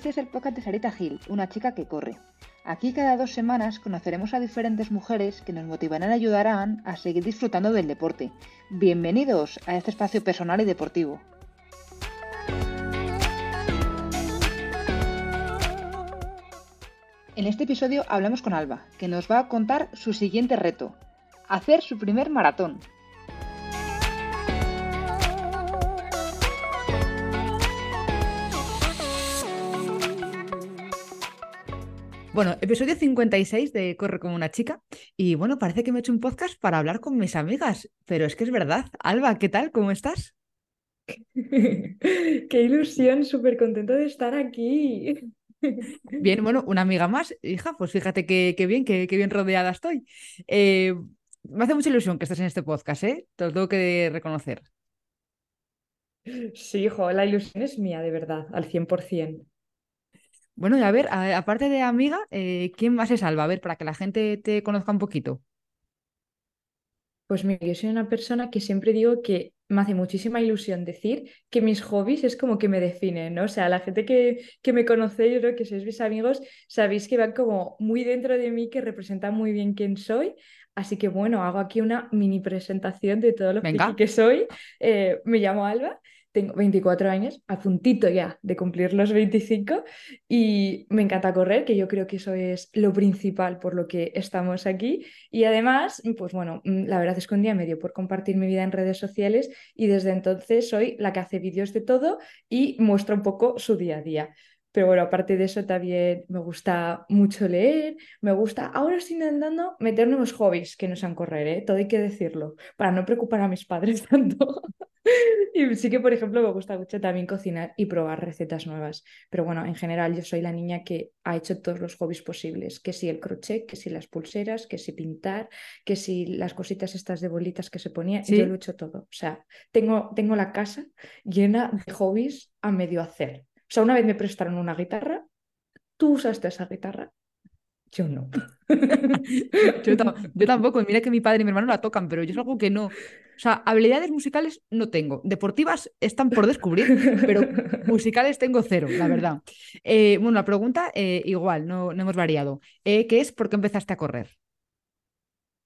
este es el podcast de Sarita Gil, una chica que corre. Aquí cada dos semanas conoceremos a diferentes mujeres que nos motivarán y ayudarán a seguir disfrutando del deporte. Bienvenidos a este espacio personal y deportivo. En este episodio hablamos con Alba, que nos va a contar su siguiente reto, hacer su primer maratón. Bueno, episodio 56 de Corre como una chica. Y bueno, parece que me he hecho un podcast para hablar con mis amigas, pero es que es verdad. Alba, ¿qué tal? ¿Cómo estás? Qué ilusión, súper contenta de estar aquí. Bien, bueno, una amiga más, hija, pues fíjate qué, bien, qué, bien rodeada estoy. Eh, me hace mucha ilusión que estés en este podcast, ¿eh? Te lo tengo que reconocer. Sí, hijo, la ilusión es mía, de verdad, al 100%. Bueno, y a ver, aparte de amiga, eh, ¿quién más es Alba? A ver, para que la gente te conozca un poquito. Pues mira, yo soy una persona que siempre digo que me hace muchísima ilusión decir que mis hobbies es como que me definen, ¿no? O sea, la gente que, que me conoce, yo creo que sois mis amigos, sabéis que van como muy dentro de mí, que representan muy bien quién soy. Así que bueno, hago aquí una mini presentación de todo lo que, que soy. Eh, me llamo Alba tengo 24 años, a puntito ya de cumplir los 25 y me encanta correr, que yo creo que eso es lo principal por lo que estamos aquí. Y además, pues bueno, mm, la verdad es que un día me dio por compartir mi vida en redes sociales y desde entonces soy la que hace vídeos de todo y muestra un poco su día a día. Pero bueno, aparte de eso también me gusta mucho leer, me gusta, ahora estoy intentando meter nuevos hobbies que no sean correr, ¿eh? todo hay que decirlo, para no preocupar a mis padres tanto. y sí que, por ejemplo, me gusta mucho también cocinar y probar recetas nuevas. Pero bueno, en general yo soy la niña que ha hecho todos los hobbies posibles, que si el crochet, que si las pulseras, que si pintar, que si las cositas estas de bolitas que se ponía, yo lo he hecho todo. O sea, tengo, tengo la casa llena de hobbies a medio hacer. O sea, una vez me prestaron una guitarra, tú usaste esa guitarra, yo no. yo, tampoco. Mira que mi padre y mi hermano la tocan, pero yo es algo que no. O sea, habilidades musicales no tengo. Deportivas están por descubrir, pero musicales tengo cero, la verdad. Eh, bueno, la pregunta eh, igual, no, no, hemos variado. Eh, ¿Qué es por qué empezaste a correr?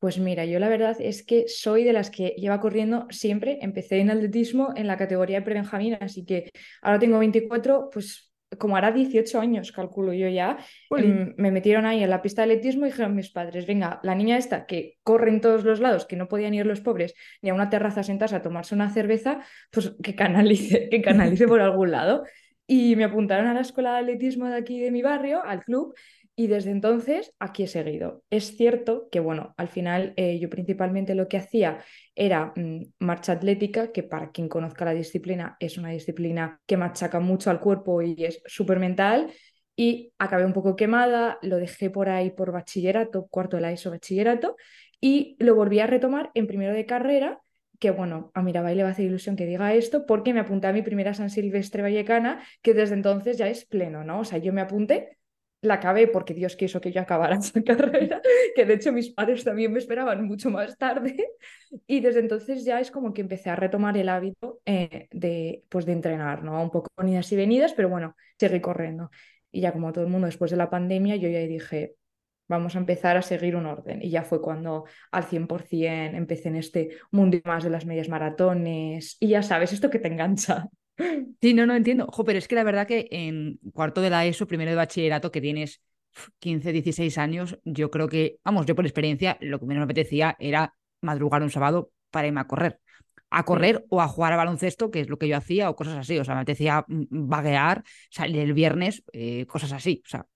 Pues mira, yo la verdad es que soy de las que lleva corriendo siempre. Empecé en atletismo en la categoría de prebenjamín, así que ahora tengo 24, pues como hará 18 años, calculo yo ya, em, me metieron ahí en la pista de atletismo y dijeron mis padres, venga, la niña esta que corre en todos los lados, que no podían ir los pobres ni a una terraza sentarse a tomarse una cerveza, pues que canalice, que canalice por algún lado. Y me apuntaron a la escuela de atletismo de aquí de mi barrio, al club, y desde entonces aquí he seguido. Es cierto que, bueno, al final eh, yo principalmente lo que hacía era mm, marcha atlética, que para quien conozca la disciplina es una disciplina que machaca mucho al cuerpo y es súper mental. Y acabé un poco quemada, lo dejé por ahí por bachillerato, cuarto de la ESO bachillerato, y lo volví a retomar en primero de carrera que bueno, a Mirabai le va a hacer ilusión que diga esto, porque me apunté a mi primera San Silvestre Vallecana, que desde entonces ya es pleno, ¿no? O sea, yo me apunté la acabé porque Dios quiso que yo acabara esa carrera, que de hecho mis padres también me esperaban mucho más tarde. Y desde entonces ya es como que empecé a retomar el hábito eh, de, pues de entrenar, ¿no? Un poco con idas y venidas, pero bueno, seguí corriendo. Y ya como todo el mundo después de la pandemia, yo ya dije, vamos a empezar a seguir un orden. Y ya fue cuando al 100% empecé en este mundo más de las medias maratones. Y ya sabes, esto que te engancha. Sí, no, no entiendo. Pero es que la verdad que en cuarto de la ESO, primero de bachillerato, que tienes 15, 16 años, yo creo que, vamos, yo por experiencia, lo que menos me apetecía era madrugar un sábado para irme a correr. A correr o a jugar a baloncesto, que es lo que yo hacía, o cosas así. O sea, me apetecía mm, vaguear, salir el viernes, eh, cosas así. O sea.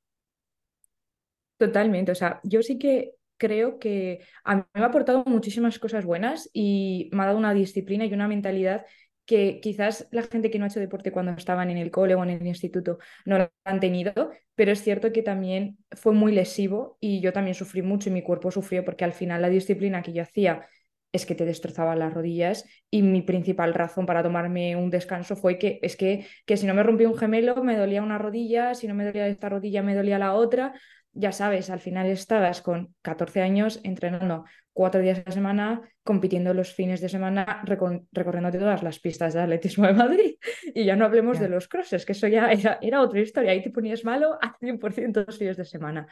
Totalmente. O sea, yo sí que creo que a mí me ha aportado muchísimas cosas buenas y me ha dado una disciplina y una mentalidad que quizás la gente que no ha hecho deporte cuando estaban en el cole o en el instituto no lo han tenido, pero es cierto que también fue muy lesivo y yo también sufrí mucho y mi cuerpo sufrió porque al final la disciplina que yo hacía es que te destrozaba las rodillas y mi principal razón para tomarme un descanso fue que es que, que si no me rompía un gemelo me dolía una rodilla, si no me dolía esta rodilla me dolía la otra, ya sabes, al final estabas con 14 años entrenando cuatro días a la semana, compitiendo los fines de semana, recorriendo todas las pistas de atletismo de Madrid. Y ya no hablemos de los crosses, que eso ya era, era, otra historia. Ahí te ponías malo al 100% los fines de semana.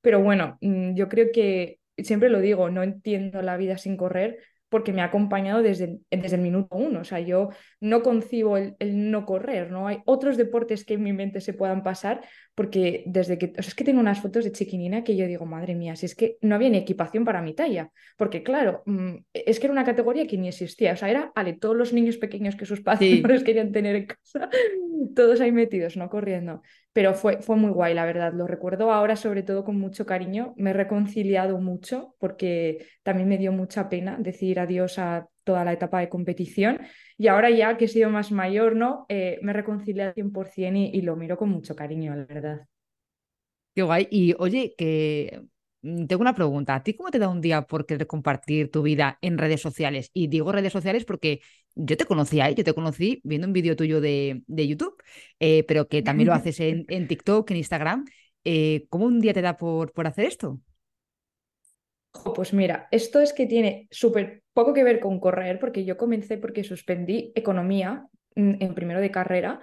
Pero bueno, mm, yo creo que siempre lo digo, no entiendo la vida sin correr porque me ha acompañado desde, desde el minuto uno. O sea, yo no concibo el, no correr, ¿no? Hay otros deportes que en mi mente se puedan pasar, porque desde que, o sea, es que tengo unas fotos de chiquinina que yo digo, madre mía, si es que no había ni equipación para mi talla, porque claro, mm, es que era una categoría que ni existía, o sea, era, ale, todos los niños pequeños que sus padres querían tener en casa, todos ahí metidos, ¿no? Corriendo. Pero fue, fue muy guay, la verdad. Lo recuerdo ahora sobre todo con mucho cariño. Me he reconciliado mucho porque también me dio mucha pena decir adiós a toda la etapa de competición. Y ahora ya que he sido más mayor, ¿no? Eh, me he reconciliado 100% y, y lo miro con mucho cariño, la verdad. Qué guay. Y oye, que mm, tengo una pregunta. ¿A ti cómo te da un día por querer compartir tu vida en redes sociales? Y digo redes sociales porque yo te conocí ahí, yo te conocí viendo un vídeo tuyo de, de YouTube, eh, pero que también lo haces en, en TikTok, en Instagram. Eh, ¿Cómo un día te da por, por hacer esto? Pues mira, esto es que tiene súper poco que ver con correr, porque yo comencé porque suspendí economía mm, en primero de carrera,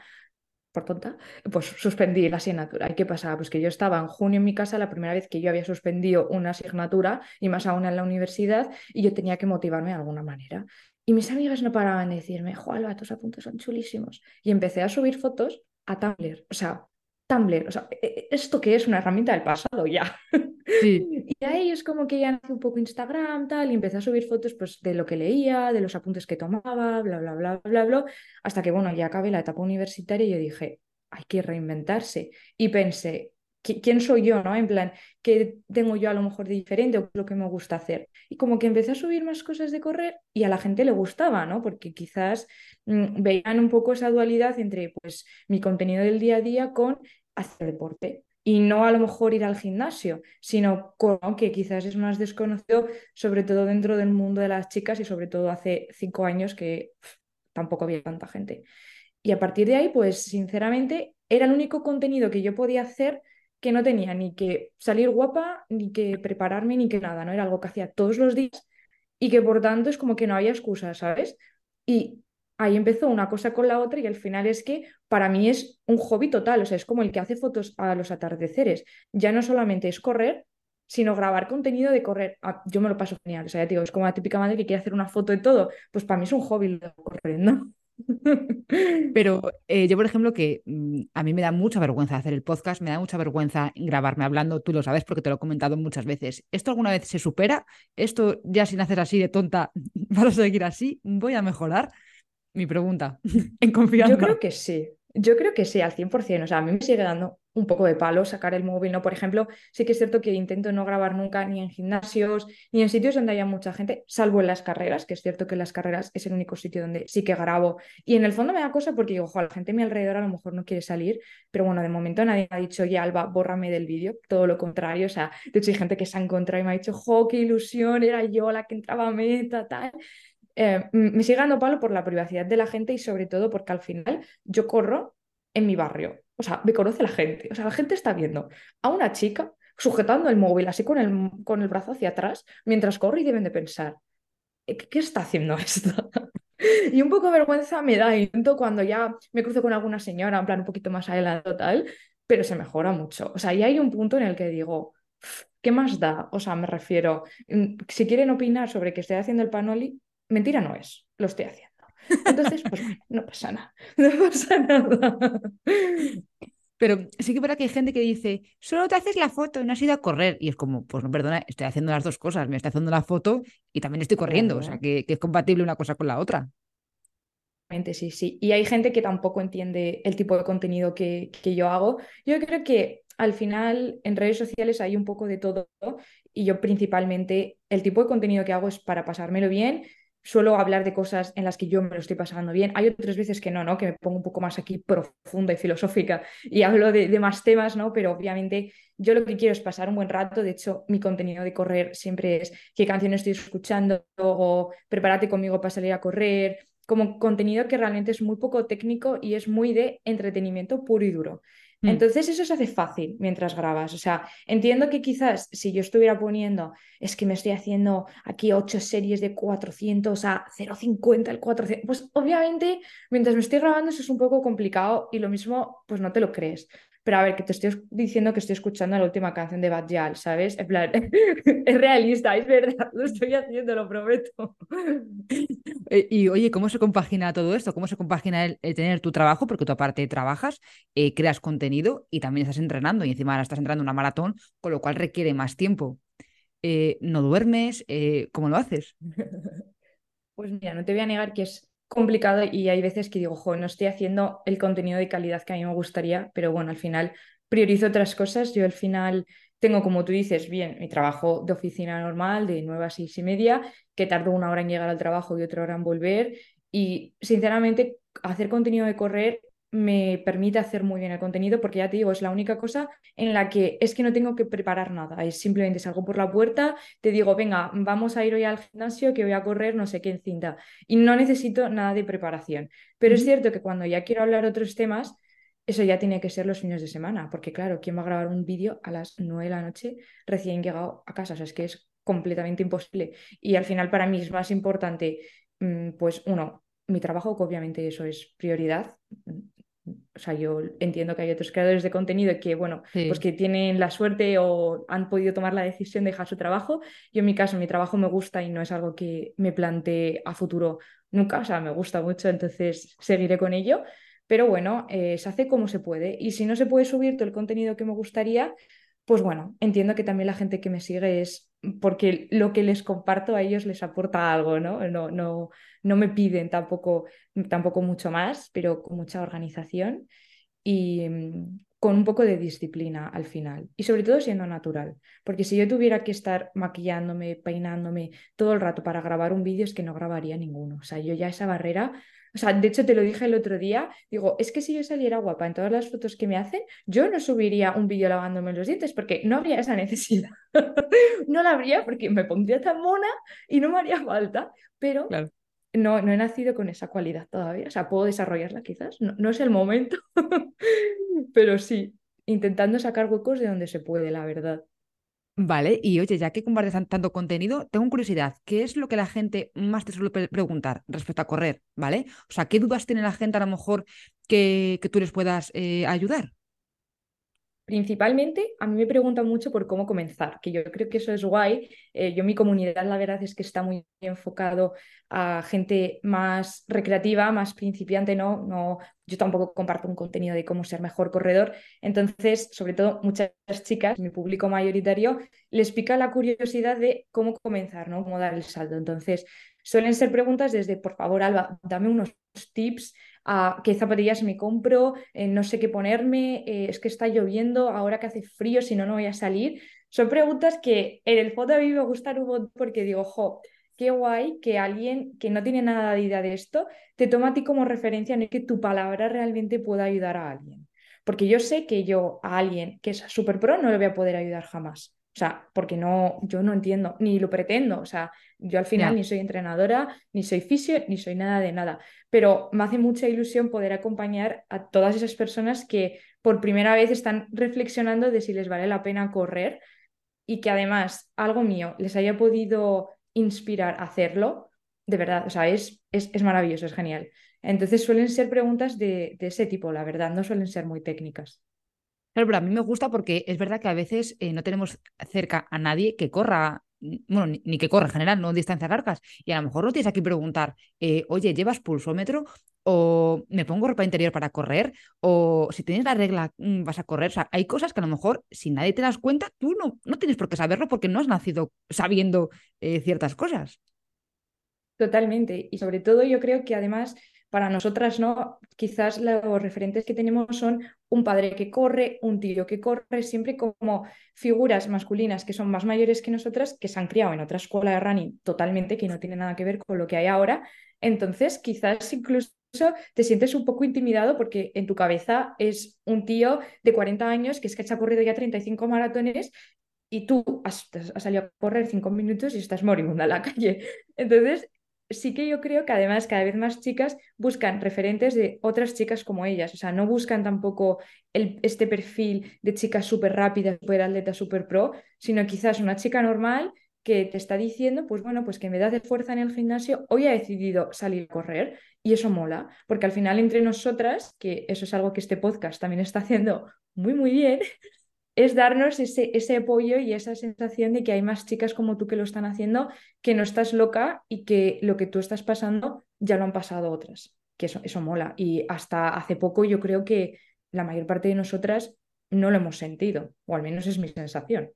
por tonta, pues suspendí la asignatura. ¿Y qué pasaba? Pues que yo estaba en junio en mi casa, la primera vez que yo había suspendido una asignatura, y más aún en la universidad, y yo tenía que motivarme de alguna manera. Y mis amigas no paraban de decirme, Juan, tus apuntes son chulísimos. Y empecé a subir fotos a Tumblr. O sea, Tumblr, o sea, e, e, ¿esto que es una herramienta del pasado ya? Y ahí es como que ya nace un poco Instagram, tal, y empecé a subir fotos pues, de lo que leía, de los apuntes que tomaba, bla, bla, bla, bla, bla, hasta que, bueno, ya acabé la etapa universitaria y yo dije, hay que reinventarse. Y pensé, ¿quién soy yo, no? En plan, ¿qué tengo yo a lo mejor de diferente o lo que me gusta hacer? Y como que empecé a subir más cosas de correr y a la gente le gustaba, ¿no? Porque quizás mm, veían un poco esa dualidad entre, pues, mi contenido del día a día con hacer deporte y no a lo mejor ir al gimnasio, sino con, que quizás es más desconocido, sobre todo dentro del mundo de las chicas y sobre todo hace cinco años que tampoco había tanta gente. Y a partir de ahí, pues sinceramente, era el único contenido que yo podía hacer que no tenía ni que salir guapa, ni que prepararme, ni que nada, ¿no? Era algo que hacía todos los días y que por tanto es como que no había excusa, ¿sabes? Y ahí empezó una cosa con la otra y al final es que para mí es un hobby total, o sea, es como el que hace fotos a los atardeceres. Ya no solamente es correr, sino grabar contenido de correr. Ah, yo me lo paso genial, o sea, ya digo, es como la típica madre que quiere hacer una foto de todo, pues para mí es un hobby correr, ¿no? Pero eh, yo, por ejemplo, que mm, a mí me da mucha vergüenza hacer el podcast, me da mucha vergüenza grabarme hablando, tú lo sabes porque te lo he comentado muchas veces. ¿Esto alguna vez se supera? ¿Esto ya sin hacer así de tonta vas a seguir así? ¿Voy a mejorar? Mi pregunta, en confianza. Yo creo que sí. Yo creo que sí, al 100%. O sea, a mí me sigue dando un poco de palo sacar el móvil, ¿no? Por ejemplo, sí que es cierto que intento no grabar nunca ni en gimnasios, ni en sitios donde haya mucha gente, salvo en las carreras, que es cierto que en las carreras es el único sitio donde sí que grabo. Y en el fondo me da cosa porque digo, ojo, la gente a mi alrededor a lo mejor no quiere salir, pero bueno, de momento nadie me ha dicho, ya, Alba, bórrame del vídeo, todo lo contrario. O sea, de hecho hay gente que se ha encontrado y me ha dicho, jo, qué ilusión, era yo la que entraba a meta, tal. Eh, me sigue dando palo por la privacidad de la gente y sobre todo porque al final yo corro en mi barrio. O sea, me conoce la gente. O sea, la gente está viendo a una chica sujetando el móvil así con el, con el brazo hacia atrás mientras corre y deben de pensar, eh, ¿qué, está haciendo esto? y un poco de vergüenza me da intento cuando ya me cruzo con alguna señora, en plan un poquito más adelante tal, pero se mejora mucho. O sea, y hay un punto en el que digo, ¿qué más da? O sea, me refiero, mm, si quieren opinar sobre que estoy haciendo el panoli, mentira no es, lo estoy haciendo. Entonces, pues no pasa nada, no pasa nada. Pero sí que para que hay gente que dice, solo te haces la foto y no has ido a correr. Y es como, pues no, perdona, estoy haciendo las dos cosas. Me estoy haciendo la foto y también estoy corriendo. O sea, que, es compatible una cosa con la otra. Sí, sí. Y hay gente que tampoco entiende el tipo de contenido que, que yo hago. Yo creo que al final en redes sociales hay un poco de todo y yo principalmente el tipo de contenido que hago es para pasármelo bien, suelo hablar de cosas en las que yo me lo estoy pasando bien. Hay otras veces que no, ¿no? Que me pongo un poco más aquí profunda y filosófica y hablo de, más temas, ¿no? Pero obviamente yo lo que quiero es pasar un buen rato. De hecho, mi contenido de correr siempre es qué canciones estoy escuchando o prepárate conmigo para salir a correr. Como contenido que realmente es muy poco técnico y es muy de entretenimiento puro y duro. Mm. Entonces eso se hace fácil mientras grabas. O sea, entiendo que quizás si yo estuviera poniendo, es que me estoy haciendo aquí ocho series de 400 a 0,50 el 400, pues obviamente mientras me estoy grabando eso es un poco complicado y lo mismo, pues no te lo crees. Pero a ver, que te estoy diciendo que estoy escuchando la última canción de Bad Yal, ¿sabes? En plan, es realista, es verdad, lo estoy haciendo, lo prometo. Eh, y oye, ¿cómo se compagina todo esto? ¿Cómo se compagina el, tener tu trabajo? Porque tú aparte trabajas, eh, creas contenido y también estás entrenando y encima ahora estás entrando en una maratón, con lo cual requiere más tiempo. Eh, ¿No duermes? ¿Cómo lo haces? Pues mira, no te voy a negar que es complicado y hay veces que digo, no estoy haciendo el contenido de calidad que a mí me gustaría, pero bueno, al final priorizo otras cosas. Yo al final tengo, como tú dices, bien, mi trabajo de oficina normal de 9 a 6 y media, que tardo una hora en llegar al trabajo y otra hora en volver. Y sinceramente, hacer contenido de correr me permite hacer muy bien el contenido porque ya te digo, es la única cosa en la que es que no tengo que preparar nada, es simplemente salgo por la puerta, te digo, venga, vamos a ir hoy al gimnasio que voy a correr no sé qué en cinta y no necesito nada de preparación. Pero es cierto que cuando ya quiero hablar otros temas, eso ya tiene que ser los fines de semana, porque claro, ¿quién va a grabar un vídeo a las 9 de la noche recién llegado a casa? O sea, es que es completamente imposible. Y al final para mí es más importante, mm, pues uno, mi trabajo, que obviamente eso es prioridad, o sea, yo entiendo que hay otros creadores de contenido que, bueno, pues que tienen la suerte o han podido tomar la decisión de dejar su trabajo. Yo en mi caso, mi trabajo me gusta y no es algo que me plantee a futuro nunca, o sea, me gusta mucho, entonces seguiré con ello. Pero bueno, eh, se hace como se puede. Y si no se puede subir todo el contenido que me gustaría, pues bueno, entiendo que también la gente que me sigue es porque lo que les comparto a ellos les aporta algo, ¿no? No, no, no me piden tampoco, tampoco mucho más, pero con mucha organización y mm, con un poco de disciplina al final. Y sobre todo siendo natural, porque si yo tuviera que estar maquillándome, peinándome todo el rato para grabar un vídeo, es que no grabaría ninguno. O sea, yo ya esa barrera o sea, de hecho te lo dije el otro día, digo, es que si yo saliera guapa en todas las fotos que me hacen, yo no subiría un vídeo lavándome los dientes porque no habría esa necesidad. no la habría porque me pondría tan mona y no me haría falta, pero no, no he nacido con esa cualidad todavía. O sea, puedo desarrollarla quizás, no, no es el momento, pero sí, intentando sacar huecos de donde se puede, la verdad. Vale, y oye, ya que compartes tanto contenido, tengo curiosidad, ¿qué es lo que la gente más te suele preguntar respecto a correr? ¿Vale? O sea, ¿qué dudas tiene la gente a lo mejor que, que tú les puedas eh, ayudar? Principalmente, a mí me preguntan mucho por cómo comenzar, que yo creo que eso es guay. Eh, yo mi comunidad, la verdad es que está muy enfocado a gente más recreativa, más principiante, ¿no? no yo tampoco comparto un contenido de cómo ser mejor corredor. Entonces, sobre todo, muchas chicas, mi público mayoritario, les pica la curiosidad de cómo comenzar, ¿no? Cómo dar el salto. Entonces, suelen ser preguntas desde, por favor, Alba, dame unos tips qué zapatillas me compro, eh, no sé qué ponerme, eh, es que está lloviendo, ahora que hace frío, si no, no voy a salir. Son preguntas que en el fondo a mí me gustan un porque digo, jo, qué guay que alguien que no tiene nada de idea de esto te toma a ti como referencia en el que tu palabra realmente pueda ayudar a alguien. Porque yo sé que yo a alguien que es súper pro no le voy a poder ayudar jamás. O sea, porque no, yo no entiendo, ni lo pretendo. O sea, yo al final ni soy entrenadora, ni soy fisio, ni soy nada de nada. Pero me hace mucha ilusión poder acompañar a todas esas personas que por primera vez están reflexionando de si les vale la pena correr y que además algo mío les haya podido inspirar a hacerlo. De verdad, o sea, es, es, maravilloso, es genial. Entonces suelen ser preguntas de, de ese tipo, la verdad, no suelen ser muy técnicas. Pero a mí me gusta porque es verdad que a veces eh, no tenemos cerca a nadie que corra, bueno, ni, que corra en general, no distancias largas. Y a lo mejor no tienes aquí preguntar, eh, oye, ¿llevas pulsómetro? O me pongo ropa interior para correr, o si tienes la regla, mm, vas a correr. O sea, hay cosas que a lo mejor, si nadie te das cuenta, tú no, no tienes por qué saberlo porque no has nacido sabiendo eh, ciertas cosas. Totalmente. Y sobre todo yo creo que además para nosotras, ¿no? Quizás los referentes que tenemos son un padre que corre, un tío que corre, siempre como figuras masculinas que son más mayores que nosotras, que se han criado en otra escuela de running totalmente, que no tiene nada que ver con lo que hay ahora. Entonces, quizás incluso te sientes un poco intimidado porque en tu cabeza es un tío de 40 años que es que ha corrido ya 35 maratones y tú has, has salido a correr 5 minutos y estás moribunda en la calle. Entonces, sí que yo creo que además cada vez más chicas buscan referentes de otras chicas como ellas. O sea, no buscan tampoco el, este perfil de chica súper rápida, súper atleta, súper pro, sino quizás una chica normal que te está diciendo, pues bueno, pues que en vez de fuerza en el gimnasio, hoy ha decidido salir a correr y eso mola, porque al final entre nosotras, que eso es algo que este podcast también está haciendo muy, muy bien, es darnos ese, ese apoyo y esa sensación de que hay más chicas como tú que lo están haciendo, que no estás loca y que lo que tú estás pasando ya lo han pasado otras, que eso, eso mola. Y hasta hace poco yo creo que la mayor parte de nosotras no lo hemos sentido, o al menos es mi sensación.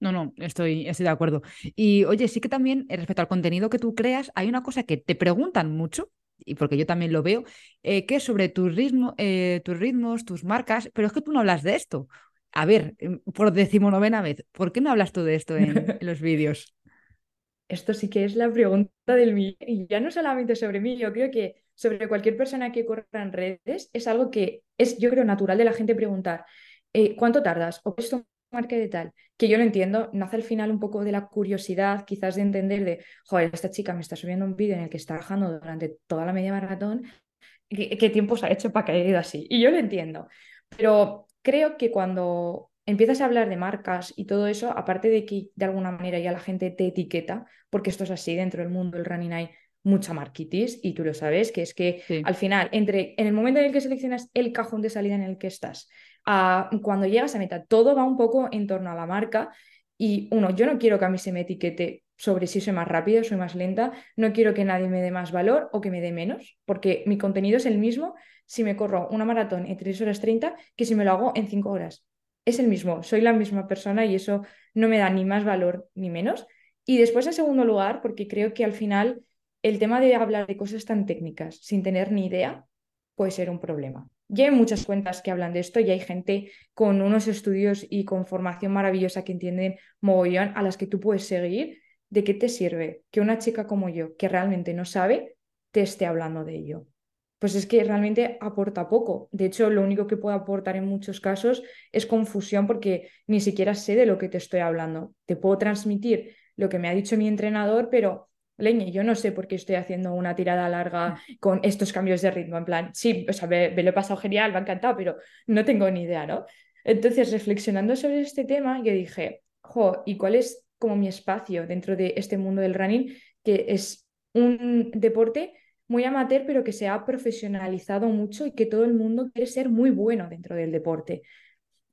No, no, estoy, estoy de acuerdo. Y oye, sí que también eh, respecto al contenido que tú creas, hay una cosa que te preguntan mucho, y porque yo también lo veo, eh, que es sobre tus, ritmo, eh, tus ritmos, tus marcas, pero es que tú no hablas de esto. A ver, em, por decimonovena vez, ¿por qué no hablas tú de esto en, los vídeos? Esto sí que es la pregunta del millón, y ya no solamente sobre mí, yo creo que sobre cualquier persona que corra en redes es algo que es, yo creo, natural de la gente preguntar, ¿cuánto tardas? ¿O esto marca de tal, que yo lo entiendo, nace al final un poco de la curiosidad, quizás de entender de, joder, esta chica me está subiendo un vídeo en el que está bajando durante toda la media maratón, ¿qué, tiempo se ha hecho para que haya ido así? Y yo lo entiendo, pero creo que cuando empiezas a hablar de marcas y todo eso, aparte de que de alguna manera ya la gente te etiqueta, porque esto es así, dentro del mundo del running hay mucha marquitis y tú lo sabes, que es que al final, entre en el momento en el que seleccionas el cajón de salida en el que estás, cuando llegas a meta, todo va un poco en torno a la marca. Y uno, yo no quiero que a mí se me etiquete sobre si soy más rápida, soy más lenta, no quiero que nadie me dé más valor o que me dé menos, porque mi contenido es el mismo si me corro una maratón en 3 horas 30 que si me lo hago en 5 horas. Es el mismo, soy la misma persona y eso no me da ni más valor ni menos. Y después, en segundo lugar, porque creo que al final el tema de hablar de cosas tan técnicas sin tener ni idea puede ser un problema. Ya hay muchas cuentas que hablan de esto y hay gente con unos estudios y con formación maravillosa que entienden mogollón a las que tú puedes seguir. ¿De qué te sirve que una chica como yo, que realmente no sabe, te esté hablando de ello? Pues es que realmente aporta poco. De hecho, lo único que puede aportar en muchos casos es confusión porque ni siquiera sé de lo que te estoy hablando. Te puedo transmitir lo que me ha dicho mi entrenador, pero leñe, yo no sé por qué estoy haciendo una tirada larga mm. con estos cambios de ritmo, en plan, sí, o sea, me, lo he pasado genial, me ha encantado, pero no tengo ni idea, ¿no? Entonces, reflexionando sobre este tema, yo dije, jo, ¿y cuál es como mi espacio dentro de este mundo del running? Que es un deporte muy amateur, pero que se ha profesionalizado mucho y que todo el mundo quiere ser muy bueno dentro del deporte.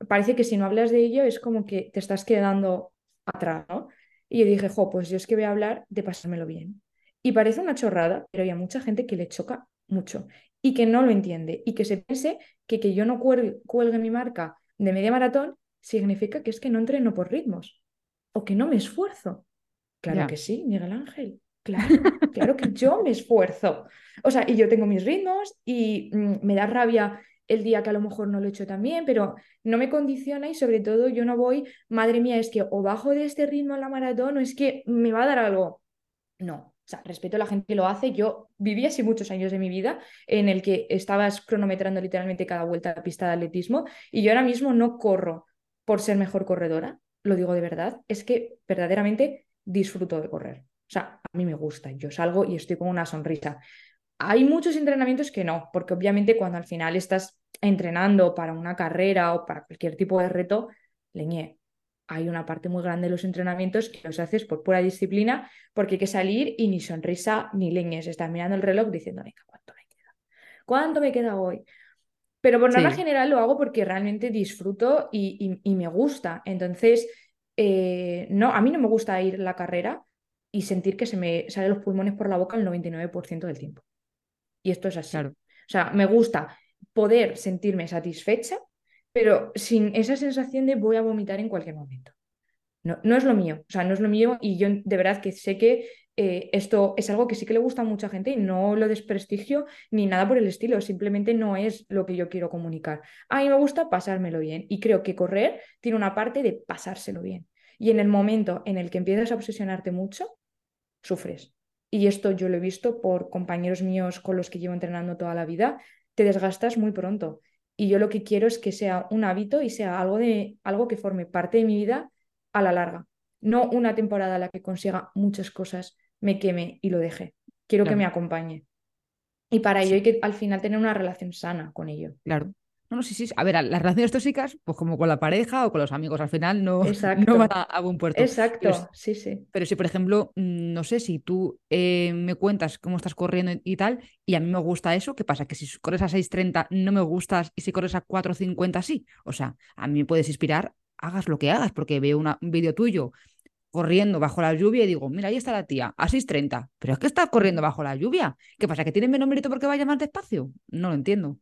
Parece que si no hablas de ello es como que te estás quedando atrás, ¿no? Y yo dije, jo, pues yo es que voy a hablar de pasármelo bien. Y parece una chorrada, pero hay mucha gente que le choca mucho y que no lo entiende y que se piense que que yo no cuelgue, mi marca de media maratón significa que es que no entreno por ritmos o que no me esfuerzo. Claro que sí, Miguel Ángel. Claro, claro que yo me esfuerzo. O sea, y yo tengo mis ritmos y mm, me da rabia el día que a lo mejor no lo he hecho tan bien, pero no me condiciona y sobre todo yo no voy, madre mía, es que o bajo de este ritmo en la maratón o es que me va a dar algo. No, o sea, respeto a la gente que lo hace. Yo viví así muchos años de mi vida en el que estabas cronometrando literalmente cada vuelta a la pista de atletismo y yo ahora mismo no corro por ser mejor corredora, lo digo de verdad, es que verdaderamente disfruto de correr. O sea, a mí me gusta, yo salgo y estoy con una sonrisa. Hay muchos entrenamientos que no, porque obviamente cuando al final estás entrenando para una carrera o para cualquier tipo de reto, leñé, hay una parte muy grande de los entrenamientos que los haces por pura disciplina, porque hay que salir y ni sonrisa ni leñes, estás mirando el reloj diciendo, venga, ¿cuánto me queda? ¿Cuánto me queda hoy? Pero por norma general lo hago porque realmente disfruto y, me gusta. Entonces, eh, no, a mí no me gusta ir a la carrera y sentir que se me salen los pulmones por la boca el 99% del tiempo. Y esto es así. O sea, me gusta poder sentirme satisfecha, pero sin esa sensación de voy a vomitar en cualquier momento. No, no es lo mío, o sea, no es lo mío y yo de verdad que sé que eh, esto es algo que sí que le gusta a mucha gente y no lo desprestigio ni nada por el estilo, simplemente no es lo que yo quiero comunicar. A mí me gusta pasármelo bien y creo que correr tiene una parte de pasárselo bien. Y en el momento en el que empiezas a obsesionarte mucho, sufres y esto yo lo he visto por compañeros míos con los que llevo entrenando toda la vida, te desgastas muy pronto. Y yo lo que quiero es que sea un hábito y sea algo, de, algo que forme parte de mi vida a la larga. No una temporada en la que consiga muchas cosas, me queme y lo deje. quiero que me acompañe. Y para ello Sí. hay que al final tener una relación sana con ello. Claro. No, no, sí, sí. A ver, las relaciones tóxicas, pues como con la pareja o con los amigos, al final no, no van a, a buen puerto. Pero, exacto, s- sí, sí. pero si, por ejemplo, mm, no sé, si tú eh, me cuentas cómo estás corriendo y, y tal, y a mí me gusta eso, ¿qué pasa? Que si corres a 6.30 no me gustas y si corres a 4.50 sí. O sea, a mí me puedes inspirar, hagas lo que hagas, porque veo una- un vídeo tuyo corriendo bajo la lluvia y digo, mira, ahí está la tía, a 6.30, pero es que está corriendo bajo la lluvia. ¿Qué pasa? ¿Que tiene menos mérito porque vaya más despacio? No lo entiendo.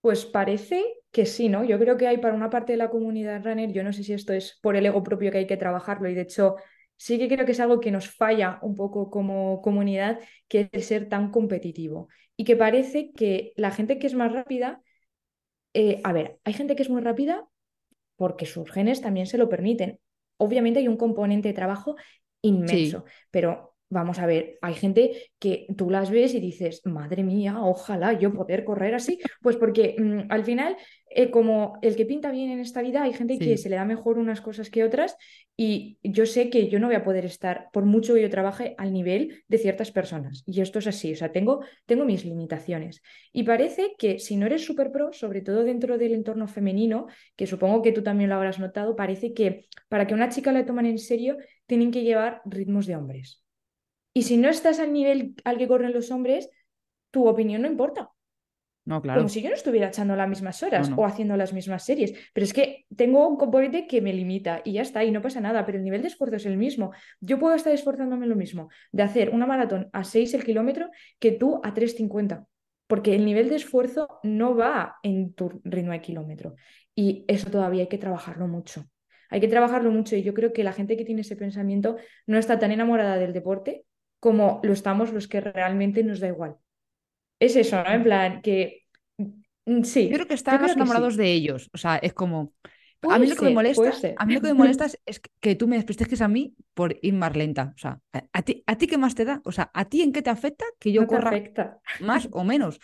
Pues parece que sí, ¿no? Yo creo que hay para una parte de la comunidad runner, yo no sé si esto es por el ego propio que hay que trabajarlo y de hecho sí que creo que es algo que nos falla un poco como comunidad, que es ser tan competitivo y que parece que la gente que es más rápida, eh, a ver, hay gente que es muy rápida porque sus genes también se lo permiten. Obviamente hay un componente de trabajo Sí, inmenso, pero vamos a ver, hay gente que tú las ves y dices, madre mía, ojalá yo poder correr así, pues porque mm, al final, eh, como el que pinta bien en esta vida, hay gente que se le da mejor unas cosas que otras y yo sé que yo no voy a poder estar, por mucho que yo trabaje, al nivel de ciertas personas. Y esto es así, o sea, tengo, tengo mis limitaciones. Y parece que si no eres súper pro, sobre todo dentro del entorno femenino, que supongo que tú también lo habrás notado, parece que para que una chica la tomen en serio, tienen que llevar ritmos de hombres. Y si no estás al nivel al que corren los hombres, tu opinión no importa. No, Como claro. si yo no estuviera echando las mismas No, horas o haciendo las mismas series. Pero es que tengo un componente que me limita y ya está, y no pasa nada, pero el nivel de esfuerzo es el mismo. Yo puedo estar esforzándome lo mismo de hacer una maratón a 6 el kilómetro que tú a 3.50. Porque el nivel de esfuerzo no va en tu ritmo de kilómetro. Y eso todavía hay que trabajarlo mucho. Hay que trabajarlo mucho y yo creo que la gente que tiene ese pensamiento no está tan enamorada del deporte como lo estamos los que realmente nos da igual. Es eso, ¿no? En plan, que mm, Yo sí, creo que yo están más enamorados sí. de ellos. O sea, es como. A mí lo que me ser, molesta, a mí lo que me molesta es, es que tú me desprestigies a mí por ir más lenta. O sea, a, a ti, ¿a ti qué más te da? O sea, ¿a ti en qué te afecta que yo No corra afecta. más o menos?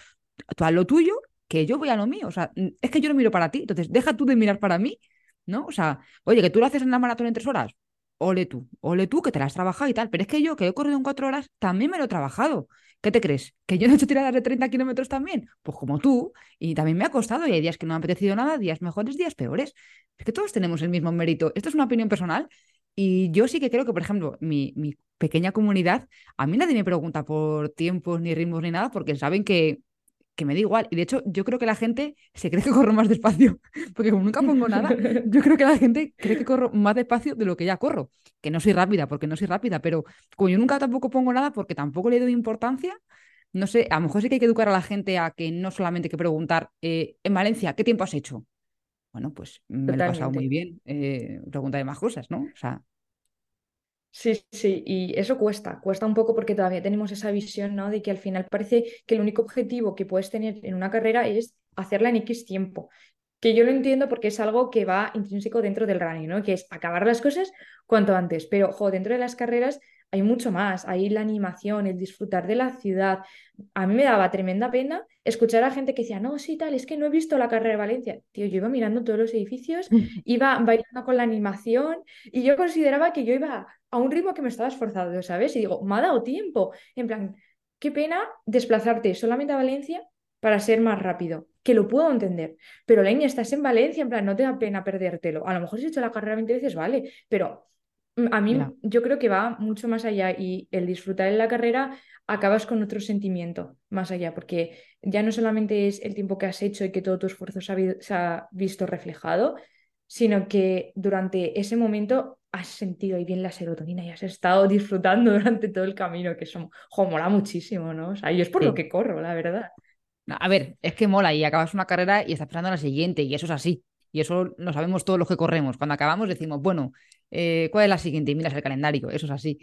Tú a lo tuyo, que yo voy a lo mío. O sea, es que yo no miro para ti. Entonces, deja tú de mirar para mí, ¿no? O sea, oye, que tú lo haces en la maratón en tres horas. Ole tú, ole tú, que te la has trabajado y tal. Pero es que yo, que he corrido en cuatro horas, también me lo he trabajado. ¿Qué te crees? ¿Que yo no he hecho tiradas de 30 kilómetros también? Pues como tú, y también me ha costado, y hay días que no me ha apetecido nada, días mejores, días peores. Es que todos tenemos el mismo mérito. Esto es una opinión personal, y yo sí que creo que, por ejemplo, mi, mi pequeña comunidad, a mí nadie me pregunta por tiempos, ni ritmos, ni nada, porque saben que, que me da igual. Y de hecho, yo creo que la gente se cree que corro más despacio, porque como nunca pongo nada, yo creo que la gente cree que corro más despacio de lo que ya corro. Que no soy rápida, porque no soy rápida, pero como yo nunca tampoco pongo nada, porque tampoco le doy importancia, no sé, a lo mejor sí que hay que educar a la gente a que no solamente hay que preguntar, eh, en Valencia, ¿qué tiempo has hecho? Bueno, pues me lo he pasado muy bien. Eh, pregunta de más cosas, ¿no? O sea, Sí, sí, y eso cuesta, cuesta un poco porque todavía tenemos esa visión, ¿no? De que al final parece que el único objetivo que puedes tener en una carrera es hacerla en X tiempo. Que yo lo entiendo porque es algo que va intrínseco dentro del running, ¿no? Que es acabar las cosas cuanto antes. Pero, jo, dentro de las carreras hay mucho más. Hay la animación, el disfrutar de la ciudad. A mí me daba tremenda pena escuchar a gente que decía, no, sí, tal, es que no he visto la carrera de Valencia. Tío, yo iba mirando todos los edificios, iba bailando con la animación y yo consideraba que yo iba a un ritmo que me estaba esforzando, ¿sabes? Y digo, me ha dado tiempo. En plan, qué pena desplazarte solamente a Valencia para ser más rápido, que lo puedo entender. Pero Leña, estás en Valencia, en plan, no te da pena perdértelo. A lo mejor si has hecho la carrera 20 veces, vale, pero a mí yo creo que va mucho más allá y el disfrutar en la carrera acabas con otro sentimiento más allá, porque ya no solamente es el tiempo que has hecho y que todo tu esfuerzo se ha, vi- se ha visto reflejado, sino que durante ese momento has sentido ahí bien la serotonina y has estado disfrutando durante todo el camino, que eso, jo, mola muchísimo, ¿no? O sea, yo es por lo que corro, la verdad. A ver, es que mola y acabas una carrera y estás esperando la siguiente y eso es así. Y eso lo sabemos todos los que corremos. Cuando acabamos decimos, bueno, eh, ¿cuál es la siguiente? Y miras el calendario, eso es así.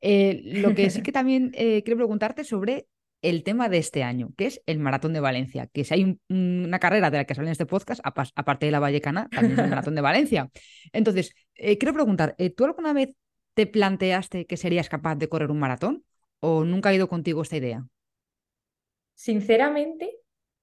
Eh, lo que sí que también eh, quiero preguntarte sobre el tema de este año, que es el Maratón de Valencia, que si hay un- una carrera de la que sale en este podcast, apa- aparte de la Vallecana, también es el Maratón de Valencia. Entonces, quiero preguntar, ¿tú alguna vez te planteaste que serías capaz de correr un maratón o nunca ha ido contigo esta idea? Sinceramente,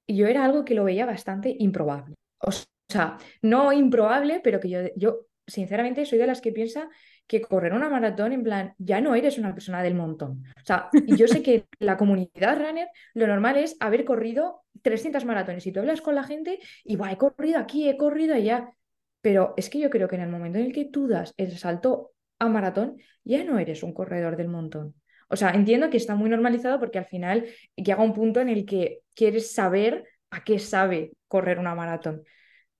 yo era algo que lo veía bastante improbable. O sea, no improbable, pero que yo, yo sinceramente soy de las que piensa que correr una maratón en plan, ya no eres una persona del montón. O sea, yo sé que la comunidad runner lo normal es haber corrido 300 maratones y tú hablas con la gente y, va, he corrido aquí, he corrido allá. Pero es que yo creo que en el momento en el que tú das el salto a maratón, ya no eres un corredor del montón. O sea, entiendo que está muy normalizado porque al final llega un punto en el que quieres saber a qué sabe correr una maratón.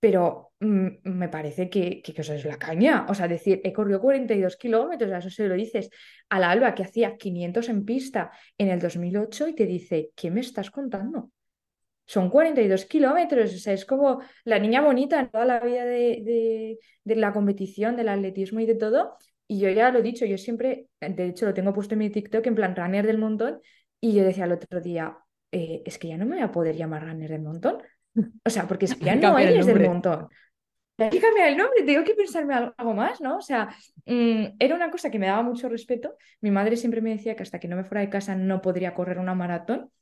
Pero mm, me parece que, que, eso es la caña. O sea, decir, he corrido 42 kilómetros, eso se lo dices a la Alba que hacía 500 en pista en el 2008 y te dice, ¿qué me estás contando? Son 42 kilómetros, o sea, es como la niña bonita en toda la vida de, de la competición, del atletismo y de todo, y yo ya lo he dicho, yo siempre, de hecho lo tengo puesto en mi TikTok en plan runner del montón, y yo decía el otro día, eh, es que ya no me voy a poder llamar runner del montón. O sea, porque es que ya no eres del montón. Hay que cambiar el nombre, tengo que pensarme algo más, ¿no? O sea, mm, era una cosa que me daba mucho respeto. Mi madre siempre me decía que hasta que no me fuera de casa no podría correr una maratón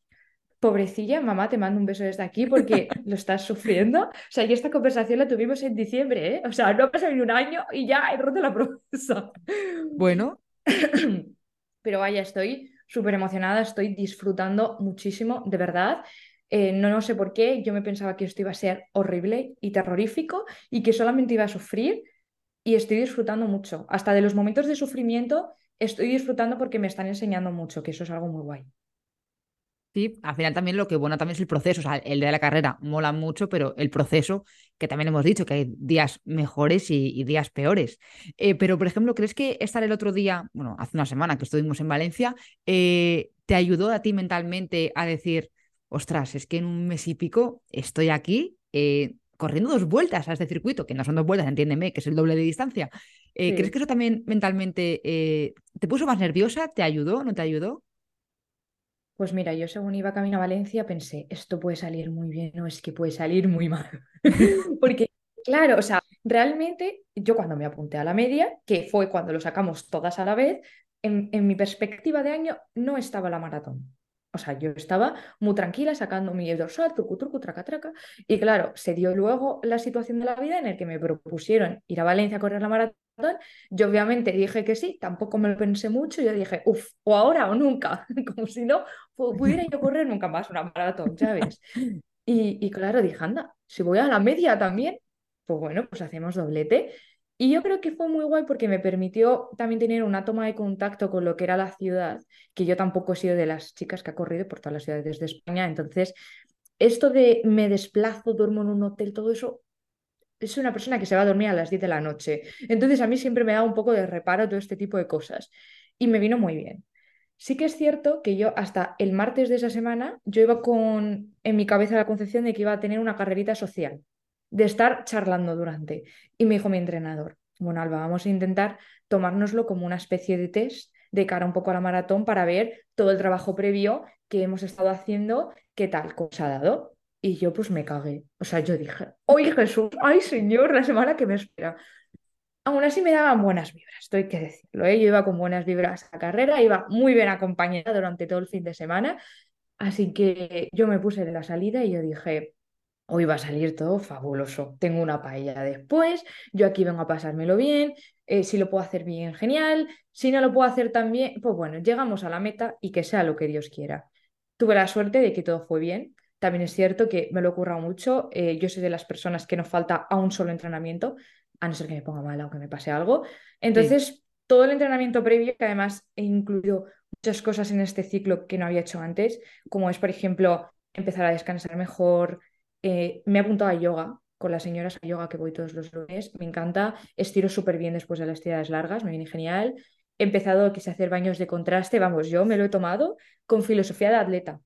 pobrecilla, mamá, te mando un beso desde aquí porque lo estás sufriendo. O sea, y esta conversación la tuvimos en diciembre, ¿eh? O sea, no ha pasado ni un año y ya he roto la promesa. Bueno. Pero vaya, estoy súper emocionada, estoy disfrutando muchísimo, de verdad. Eh, no, no sé por qué, yo me pensaba que esto iba a ser horrible y terrorífico y que solamente iba a sufrir y estoy disfrutando mucho. Hasta de los momentos de sufrimiento estoy disfrutando porque me están enseñando mucho, que eso es algo muy guay. Sí, al final también lo que bueno también es el proceso, o sea, el día de la carrera mola mucho, pero el proceso, que también hemos dicho que hay días mejores y, días peores. Eh, pero, por ejemplo, ¿crees que estar el otro día, bueno, hace una semana que estuvimos en Valencia, eh, te ayudó a ti mentalmente a decir, ostras, es que en un mes y pico estoy aquí eh, corriendo dos vueltas a este circuito, que no son dos vueltas, entiéndeme, que es el doble de distancia. ¿Crees que eso también mentalmente te puso más nerviosa? ¿Te ayudó? ¿No te ayudó? Pues mira, yo según iba camino a Valencia pensé, esto puede salir muy bien o es que puede salir muy mal. Porque, claro, o sea, realmente yo cuando me apunté a la media, que fue cuando lo sacamos todas a la vez, en, en mi perspectiva de año no estaba la maratón. O sea, yo estaba muy tranquila sacando mi dorsal, truco, truco, traca, traca. Y claro, se dio luego la situación de la vida en el que me propusieron ir a Valencia a correr la maratón. Yo obviamente dije que sí, tampoco me lo pensé mucho. Yo dije, uff, o ahora o nunca. Como si no pudiera yo correr nunca más una maratón, ¿sabes? Y, y claro, dije, anda, si voy a la media también, pues bueno, pues hacemos doblete. Y yo creo que fue muy guay porque me permitió también tener una toma de contacto con lo que era la ciudad, que yo tampoco he sido de las chicas que ha corrido por todas las ciudades de España. Entonces, esto de me desplazo, duermo en un hotel, todo eso, es una persona que se va a dormir a las 10 de la noche. Entonces, a mí siempre me da un poco de reparo todo este tipo de cosas. Y me vino muy bien. Sí que es cierto que yo hasta el martes de esa semana, yo iba con en mi cabeza la concepción de que iba a tener una carrerita social de estar charlando durante. Y me dijo mi entrenador, bueno, Alba, vamos a intentar tomárnoslo como una especie de test de cara un poco a la maratón para ver todo el trabajo previo que hemos estado haciendo, qué tal cosa ha dado. Y yo pues me cagué. O sea, yo dije, ¡ay Jesús! ¡Ay Señor! La semana que me espera. Aún así me daban buenas vibras, estoy que decirlo. ¿eh? Yo iba con buenas vibras a carrera, iba muy bien acompañada durante todo el fin de semana. Así que yo me puse de la salida y yo dije, hoy va a salir todo fabuloso. Tengo una paella después, yo aquí vengo a pasármelo bien, eh, si lo puedo hacer bien, genial, si no lo puedo hacer tan bien, pues bueno, llegamos a la meta y que sea lo que Dios quiera. Tuve la suerte de que todo fue bien. También es cierto que me lo ocurra mucho. Eh, yo soy de las personas que no falta a un solo entrenamiento, a no ser que me ponga mal o que me pase algo. Entonces, todo el entrenamiento previo, que además he incluido muchas cosas en este ciclo que no había hecho antes, como es, por ejemplo, empezar a descansar mejor, eh, me he apuntado a yoga con las señoras a yoga que voy todos los lunes. Me encanta, estiro súper bien después de las tiradas largas, me viene genial. He empezado, quise hacer baños de contraste, vamos, yo me lo he tomado con filosofía de atleta.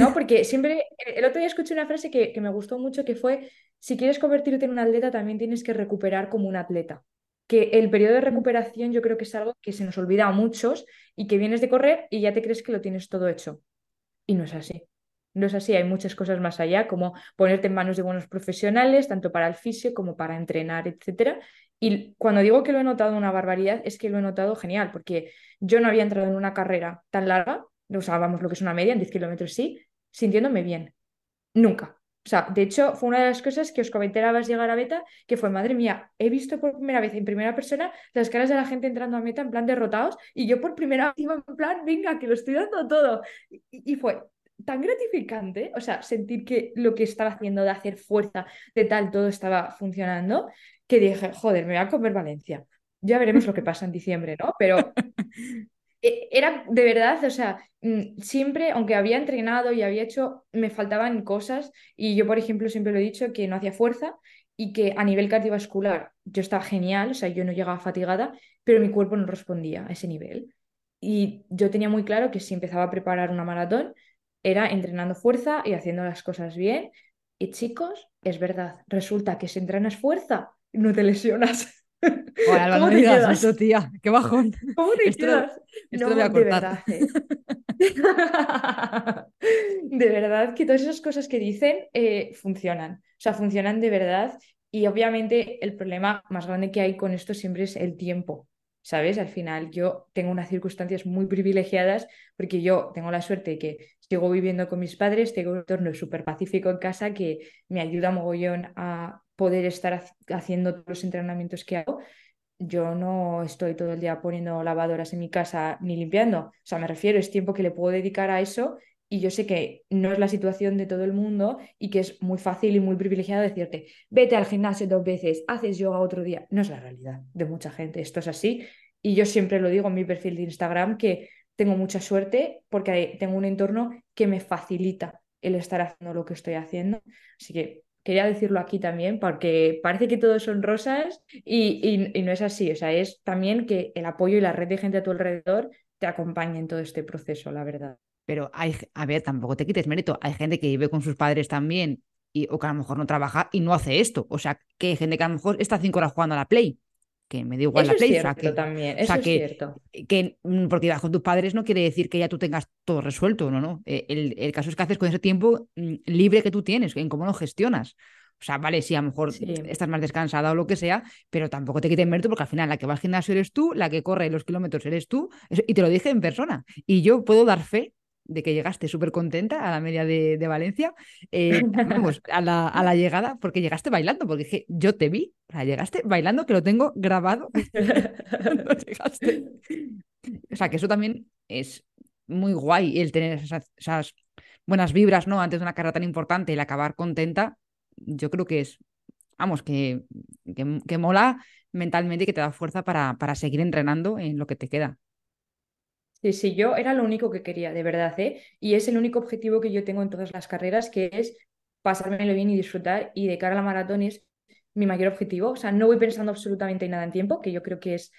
¿no? Porque siempre, el otro día escuché una frase que, que me gustó mucho que fue, si quieres convertirte en un atleta, también tienes que recuperar como un atleta. Que el periodo de recuperación yo creo que es algo que se nos olvida a muchos y que vienes de correr y ya te crees que lo tienes todo hecho. Y no es así. No es así, hay muchas cosas más allá, como ponerte en manos de buenos profesionales, tanto para el fisio como para entrenar, etc. Y cuando digo que lo he notado una barbaridad, es que lo he notado genial, porque yo no había entrado en una carrera tan larga, o sea, lo que es una media, en 10 kilómetros sí, sintiéndome bien. Nunca. O sea, de hecho, fue una de las cosas que os comenté a llegar a beta, que fue, madre mía, he visto por primera vez en primera persona las caras de la gente entrando a meta en plan derrotados y yo por primera vez iba en plan, venga, que lo estoy dando todo. Y, fue tan gratificante, o sea, sentir que lo que estaba haciendo de hacer fuerza, de tal, todo estaba funcionando, que dije, joder, me voy a comer Valencia. Ya veremos lo que pasa en diciembre, ¿no? Pero e, era de verdad, o sea, mm, siempre, aunque había entrenado y había hecho, me faltaban cosas y yo, por ejemplo, siempre lo he dicho que no hacía fuerza y que a nivel cardiovascular yo estaba genial, o sea, yo no llegaba fatigada, pero mi cuerpo no respondía a ese nivel. Y yo tenía muy claro que si empezaba a preparar una maratón, era entrenando fuerza y haciendo las cosas bien. Y chicos, es verdad, resulta que si entrenas fuerza, no te lesionas. ¿Cómo te quedas? Eso, tía, qué bajón. ¿Cómo te esto, quedas? Esto no, lo voy a cortar. De verdad, ¿eh? de verdad que todas esas cosas que dicen eh, funcionan. O sea, funcionan de verdad. Y obviamente el problema más grande que hay con esto siempre es el tiempo. ¿Sabes? Al final yo tengo unas circunstancias muy privilegiadas porque yo tengo la suerte de que sigo viviendo con mis padres, tengo un entorno súper pacífico en casa que me ayuda mogollón a poder estar haciendo todos los entrenamientos que hago, yo no estoy todo el día poniendo lavadoras en mi casa ni limpiando. O sea, me refiero, es tiempo que le puedo dedicar a eso y yo sé que no es la situación de todo el mundo y que es muy fácil y muy privilegiado decirte, vete al gimnasio dos veces, haces yoga otro día. No es la realidad de mucha gente, esto es así. Y yo siempre lo digo en mi perfil de Instagram que tengo mucha suerte porque tengo un entorno que me facilita el estar haciendo lo que estoy haciendo. Así que Quería decirlo aquí también porque parece que todos son rosas y, no es así. O sea, es también que el apoyo y la red de gente a tu alrededor te acompañen en todo este proceso, la verdad. Pero hay, a ver, tampoco te quites mérito. Hay gente que vive con sus padres también y, o que a lo mejor no trabaja y no hace esto. O sea, que hay gente que a lo mejor está cinco horas jugando a la Play que me da igual la Play. o sea, que, también, eso es cierto. Que, mm, porque vas con tus padres no quiere decir que ya tú tengas todo resuelto, no, no. Eh, el, caso es que haces con ese tiempo mm, libre que tú tienes, en cómo lo gestionas. O sea, vale, sí, a lo mejor estás más descansada o lo que sea, pero tampoco te quiten mérito porque al final la que va al gimnasio eres tú, la que corre los kilómetros eres tú, y te lo dije en persona. Y yo puedo dar fe de que llegaste súper contenta a la media de, Valencia, eh, a la, a la, llegada, porque llegaste bailando, porque dije, yo te vi, llegaste bailando, que lo tengo grabado. O sea, que eso también es muy guay, el tener esas, buenas vibras, ¿no? Antes de una carrera tan importante, el acabar contenta, yo creo que es, vamos, que, que, mola mentalmente y que te da fuerza para, para seguir entrenando en lo que te queda. Sí, sí, yo era lo único que quería, de verdad, ¿eh? Y es el único objetivo que yo tengo en todas las carreras, que es pasármelo bien y disfrutar. Y de cara a la maratón es mi mayor objetivo. O sea, no voy pensando absolutamente en nada en tiempo, que yo creo que es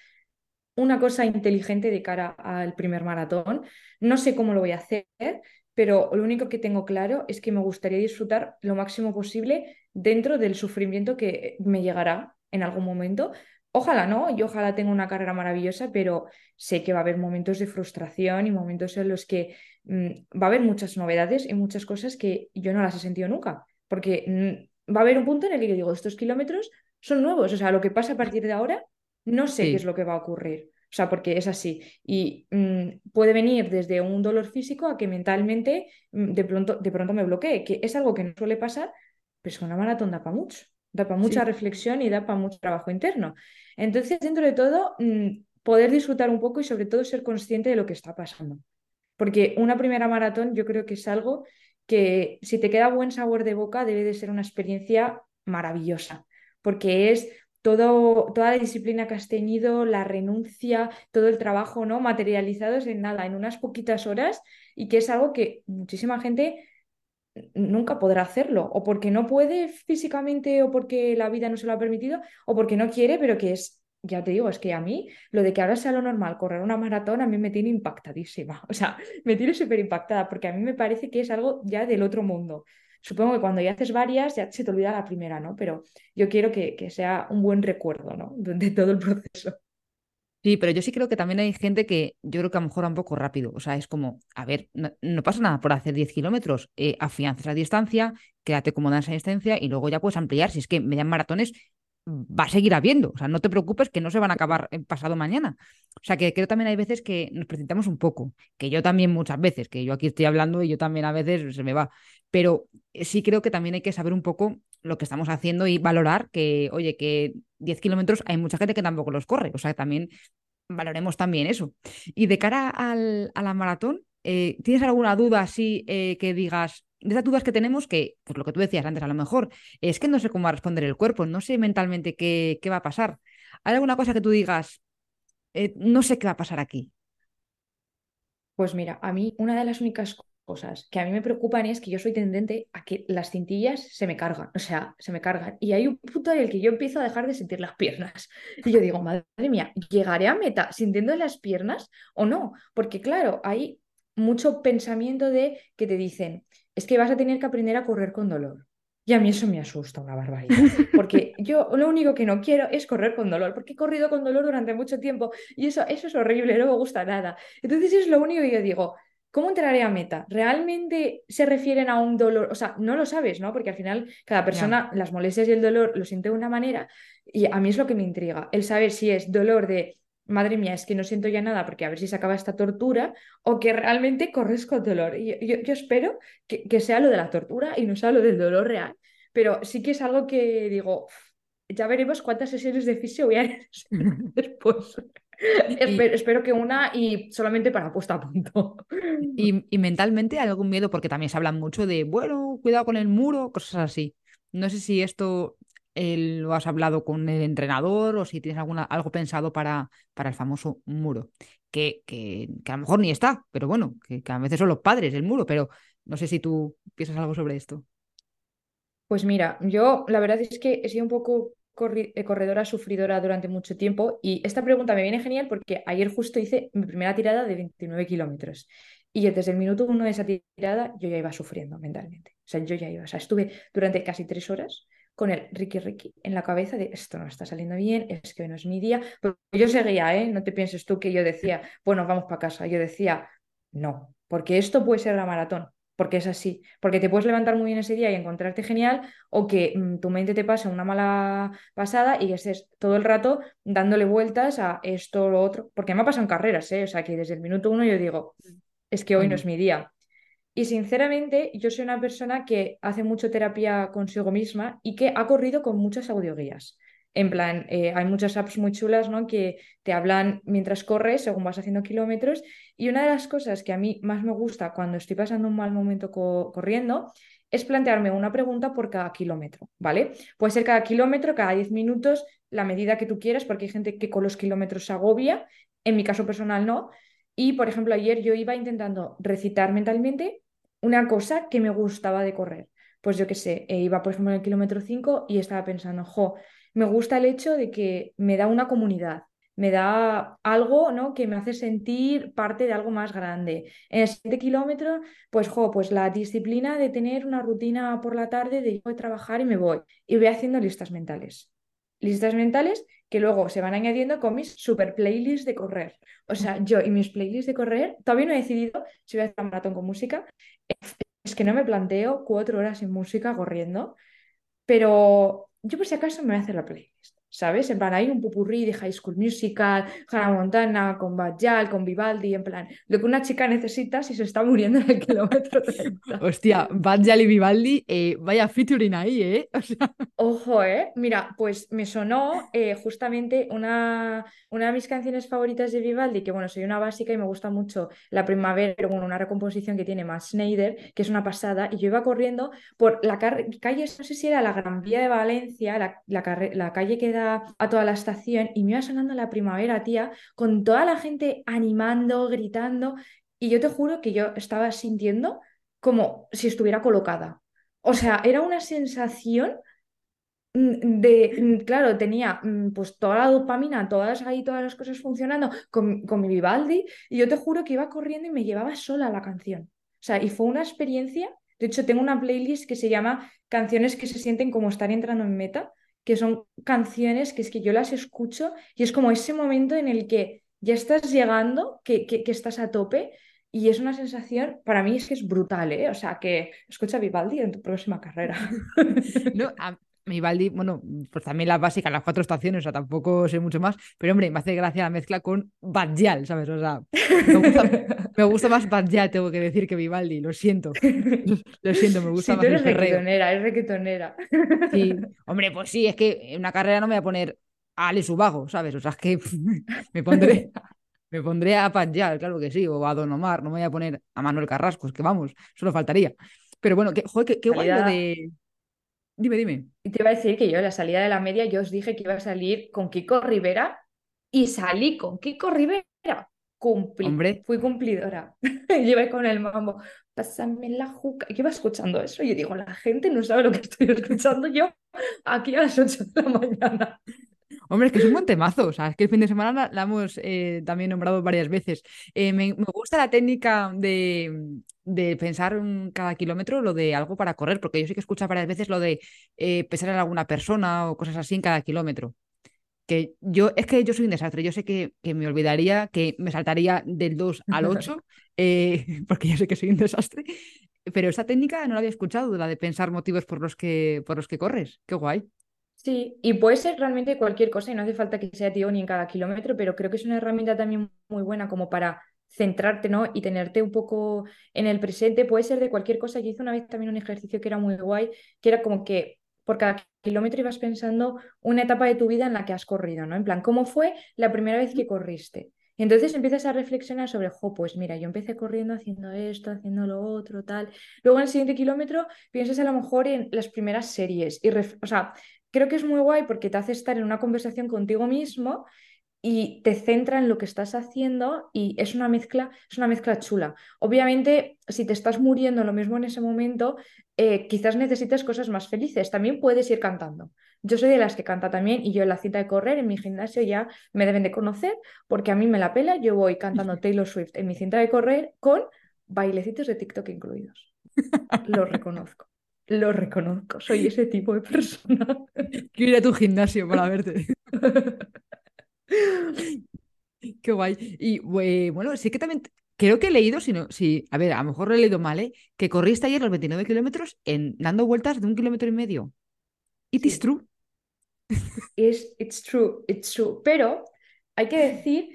una cosa inteligente de cara al primer maratón. No sé cómo lo voy a hacer, pero lo único que tengo claro es que me gustaría disfrutar lo máximo posible dentro del sufrimiento que me llegará en algún momento, Ojalá no, y ojalá tenga una carrera maravillosa, pero sé que va a haber momentos de frustración y momentos en los que mm, va a haber muchas novedades y muchas cosas que yo no las he sentido nunca, porque mm, va a haber un punto en el que yo digo, estos kilómetros son nuevos, o sea, lo que pasa a partir de ahora, no sé qué es lo que va a ocurrir. O sea, porque es así. Y mm, puede venir desde un dolor físico a que mentalmente de, pronto, de pronto me bloquee, que es algo que no suele pasar, pero es una maratón da para mucho. Da para mucha reflexión y da para mucho trabajo interno. Entonces, dentro de todo, mm, poder disfrutar un poco y sobre todo ser consciente de lo que está pasando. Porque una primera maratón yo creo que es algo que si te queda buen sabor de boca debe de ser una experiencia maravillosa, porque es todo, toda la disciplina que has tenido, la renuncia, todo el trabajo ¿no? materializados en nada, en unas poquitas horas y que es algo que muchísima gente nunca podrá hacerlo, o porque no puede físicamente, o porque la vida no se lo ha permitido, o porque no quiere, pero que es, ya te digo, es que a mí lo de que ahora sea lo normal correr una maratón a mí me tiene impactadísima, o sea, me tiene súper impactada, porque a mí me parece que es algo ya del otro mundo. Supongo que cuando ya haces varias ya se te olvida la primera, ¿no? Pero yo quiero que, que sea un buen recuerdo, ¿no? De todo el proceso. Sí, pero yo sí creo que también hay gente que yo creo que a lo mejor va un poco rápido. O sea, es como, a ver, no, pasa nada por hacer 10 kilómetros. Eh, afianzas la distancia, quédate cómoda en esa distancia y luego ya puedes ampliar. Si es que median maratones va a seguir habiendo. O sea, no te preocupes que no se van a acabar pasado mañana. O sea, que creo también hay veces que nos presentamos un poco, que yo también muchas veces, que yo aquí estoy hablando y yo también a veces se me va. pero sí creo que también hay que saber un poco lo que estamos haciendo y valorar que, oye, que 10 kilómetros hay mucha gente que tampoco los corre, o sea, también valoremos también eso. Y de cara al, a la maratón, eh, ¿tienes alguna duda así eh, que digas, de esas dudas que tenemos, que, pues lo que tú decías antes, a lo mejor, es que no sé cómo va a responder el cuerpo, no sé mentalmente qué, qué va a pasar. ¿Hay alguna cosa que tú digas, eh, no sé qué va a pasar aquí? Pues mira, a mí una de las únicas cosas que a mí me preocupan es que yo soy tendente a que las cintillas se me cargan, o sea, se me cargan. Y hay un punto en el que yo empiezo a dejar de sentir las piernas. Y yo digo, madre mía, ¿llegaré a meta sintiendo las piernas o no? Porque claro, hay mucho pensamiento de que te dicen, es que vas a tener que aprender a correr con dolor. Y a mí eso me asusta una barbaridad, porque yo lo único que no quiero es correr con dolor, porque he corrido con dolor durante mucho tiempo y eso, eso es horrible, no me gusta nada. Entonces es lo único que yo digo, ¿cómo entraré a meta? ¿Realmente se refieren a un dolor? O sea, no lo sabes, ¿no? Porque al final cada persona, las molestias y el dolor lo siente de una manera y a mí es lo que me intriga, el saber si es dolor de madre mía, es que no siento ya nada porque a ver si se acaba esta tortura, o que realmente corres con dolor. Y yo, espero que, sea lo de la tortura y no sea lo del dolor real, pero sí que es algo que digo, ya veremos cuántas sesiones de fisio voy a hacer después. espero, que una y solamente para puesta a punto. Y, y mentalmente hay algún miedo, porque también se habla mucho de, bueno, cuidado con el muro, cosas así. No sé si esto lo has hablado con el entrenador o si tienes alguna, algo pensado para, para el famoso muro, que, que, a lo mejor ni está, pero bueno, que, a veces son los padres el muro, pero no sé si tú piensas algo sobre esto. Pues mira, yo la verdad es que he sido un poco eh, corredora sufridora durante mucho tiempo y esta pregunta me viene genial porque ayer justo hice mi primera tirada de 29 kilómetros y desde el minuto uno de esa tirada yo ya iba sufriendo mentalmente. O sea, yo ya iba, o sea, estuve durante casi tres horas con el Ricky Ricky en la cabeza de esto no está saliendo bien, es que no es mi día. Pero yo seguía, ¿eh? No te pienses tú que yo decía, bueno, vamos para casa. Yo decía, no, porque esto puede ser la maratón, porque es así, porque te puedes levantar muy bien ese día y encontrarte genial, o que mm, tu mente te pase una mala pasada y estés todo el rato dándole vueltas a esto o lo otro, porque me ha pasado en carreras, ¿eh? O sea, que desde el minuto uno yo digo, es que hoy no es mi día. Y sinceramente, yo soy una persona que hace mucho terapia consigo misma y que ha corrido con muchas audioguías. En plan, eh, hay muchas apps muy chulas ¿no? que te hablan mientras corres, según vas haciendo kilómetros. Y una de las cosas que a mí más me gusta cuando estoy pasando un mal momento corriendo es plantearme una pregunta por cada kilómetro, ¿vale? Puede ser cada kilómetro, cada 10 minutos, la medida que tú quieras, porque hay gente que con los kilómetros se agobia, en mi caso personal no. Y, por ejemplo, ayer yo iba intentando recitar mentalmente una cosa que me gustaba de correr. Pues yo qué sé, eh, iba por ejemplo en el kilómetro 5 y estaba pensando, jo, me gusta el hecho de que me da una comunidad, me da algo ¿no? que me hace sentir parte de algo más grande. En el siguiente kilómetro, pues, jo, pues la disciplina de tener una rutina por la tarde, de yo trabajar y me voy. Y voy haciendo listas mentales. Listas mentales que luego se van añadiendo con mis super playlists de correr. O sea, yo y mis playlists de correr, todavía no he decidido si voy a hacer un maratón con música. Es que no me planteo cuatro horas sin música corriendo, pero yo por si acaso me voy a hacer la playlist. ¿Sabes? En plan, hay un pupurrí de High School Musical, Hannah Montana, con Bajal, con Vivaldi, en plan, lo que una chica necesita si se está muriendo en el kilómetro 30. Hostia, Bajal y Vivaldi, eh, vaya featuring ahí, ¿eh? Ojo, ¿eh? Mira, pues me sonó eh, justamente una, una de mis canciones favoritas de Vivaldi, que bueno, soy una básica y me gusta mucho La Primavera, bueno, una recomposición que tiene más Schneider, que es una pasada, y yo iba corriendo por la calle, no sé si era la Gran Vía de Valencia, la, la, la calle que da a toda la estación y me iba sonando la primavera, tía, con toda la gente animando, gritando, y yo te juro que yo estaba sintiendo como si estuviera colocada. O sea, era una sensación mm, de, mm, claro, tenía mm, pues toda la dopamina, todas ahí, todas las cosas funcionando con, con mi Vivaldi, y yo te juro que iba corriendo y me llevaba sola la canción. O sea, y fue una experiencia. De hecho, tengo una playlist que se llama Canciones que se sienten como estar entrando en meta, que son canciones que es que yo las escucho y es como ese momento en el que ya estás llegando, que, que, estás a tope y es una sensación, para mí es que es brutal, ¿eh? O sea, que escucha Vivaldi en tu próxima carrera. no, mi Baldi, bueno, pues también las básicas, las cuatro estaciones, o sea, tampoco sé mucho más, pero hombre, me hace gracia la mezcla con Badjal, ¿sabes? O sea, me gusta, más Badjal, tengo que decir, que Vivaldi, lo siento. Lo siento, me gusta sí, más tú eres el requetonera, es requetonera. Sí, hombre, pues sí, es que en una carrera no me voy a poner a Ale Subago, ¿sabes? O sea, es que me pondré, me pondré a Badjal, claro que sí, o a Don Omar, no me voy a poner a Manuel Carrasco, es que vamos, solo faltaría. Pero bueno, que, joder, qué, qué guay lo de... Dime, dime. Y te iba a decir que yo en la salida de la media yo os dije que iba a salir con Kiko Rivera y salí con Kiko Rivera. Cumplí, Hombre. fui cumplidora. Llevé con el mambo, pásame la juca. Yo iba escuchando eso y yo digo, la gente no sabe lo que estoy escuchando yo aquí a las 8 de la mañana. Hombre, es que es un buen temazo. O sea, es que el fin de semana la, la hemos eh, también nombrado varias veces. Eh, me, me gusta la técnica de, de pensar en cada kilómetro lo de algo para correr, porque yo sí que he escuchado varias veces lo de eh, pensar en alguna persona o cosas así en cada kilómetro. Que yo, es que yo soy un desastre. Yo sé que, que me olvidaría, que me saltaría del 2 al 8, eh, porque yo sé que soy un desastre. Pero esa técnica no la había escuchado, la de pensar motivos por los que, por los que corres. Qué guay. Sí, y puede ser realmente cualquier cosa y no hace falta que sea tío ni en cada kilómetro, pero creo que es una herramienta también muy buena como para centrarte, ¿no? Y tenerte un poco en el presente. Puede ser de cualquier cosa. Yo hice una vez también un ejercicio que era muy guay, que era como que por cada kilómetro ibas pensando una etapa de tu vida en la que has corrido, ¿no? En plan, ¿cómo fue la primera vez que corriste? Y entonces empiezas a reflexionar sobre, jo, pues mira, yo empecé corriendo haciendo esto, haciendo lo otro, tal. Luego en el siguiente kilómetro piensas a lo mejor en las primeras series y, o sea, creo que es muy guay porque te hace estar en una conversación contigo mismo y te centra en lo que estás haciendo y es una mezcla, es una mezcla chula. Obviamente, si te estás muriendo lo mismo en ese momento, eh, quizás necesites cosas más felices. También puedes ir cantando. Yo soy de las que canta también y yo en la cita de correr en mi gimnasio ya me deben de conocer porque a mí me la pela. Yo voy cantando Taylor Swift en mi cinta de correr con bailecitos de TikTok incluidos. Lo reconozco. Lo reconozco. Soy ese tipo de persona. Quiero ir a tu gimnasio para verte. Qué guay. Y bueno, sí que también creo que he leído, si no, si, a ver, a lo mejor lo he leído mal, ¿eh? Que corriste ayer los 29 kilómetros en dando vueltas de un kilómetro y medio. It is Sí. true. Es, it's true, it's true. Pero hay que decir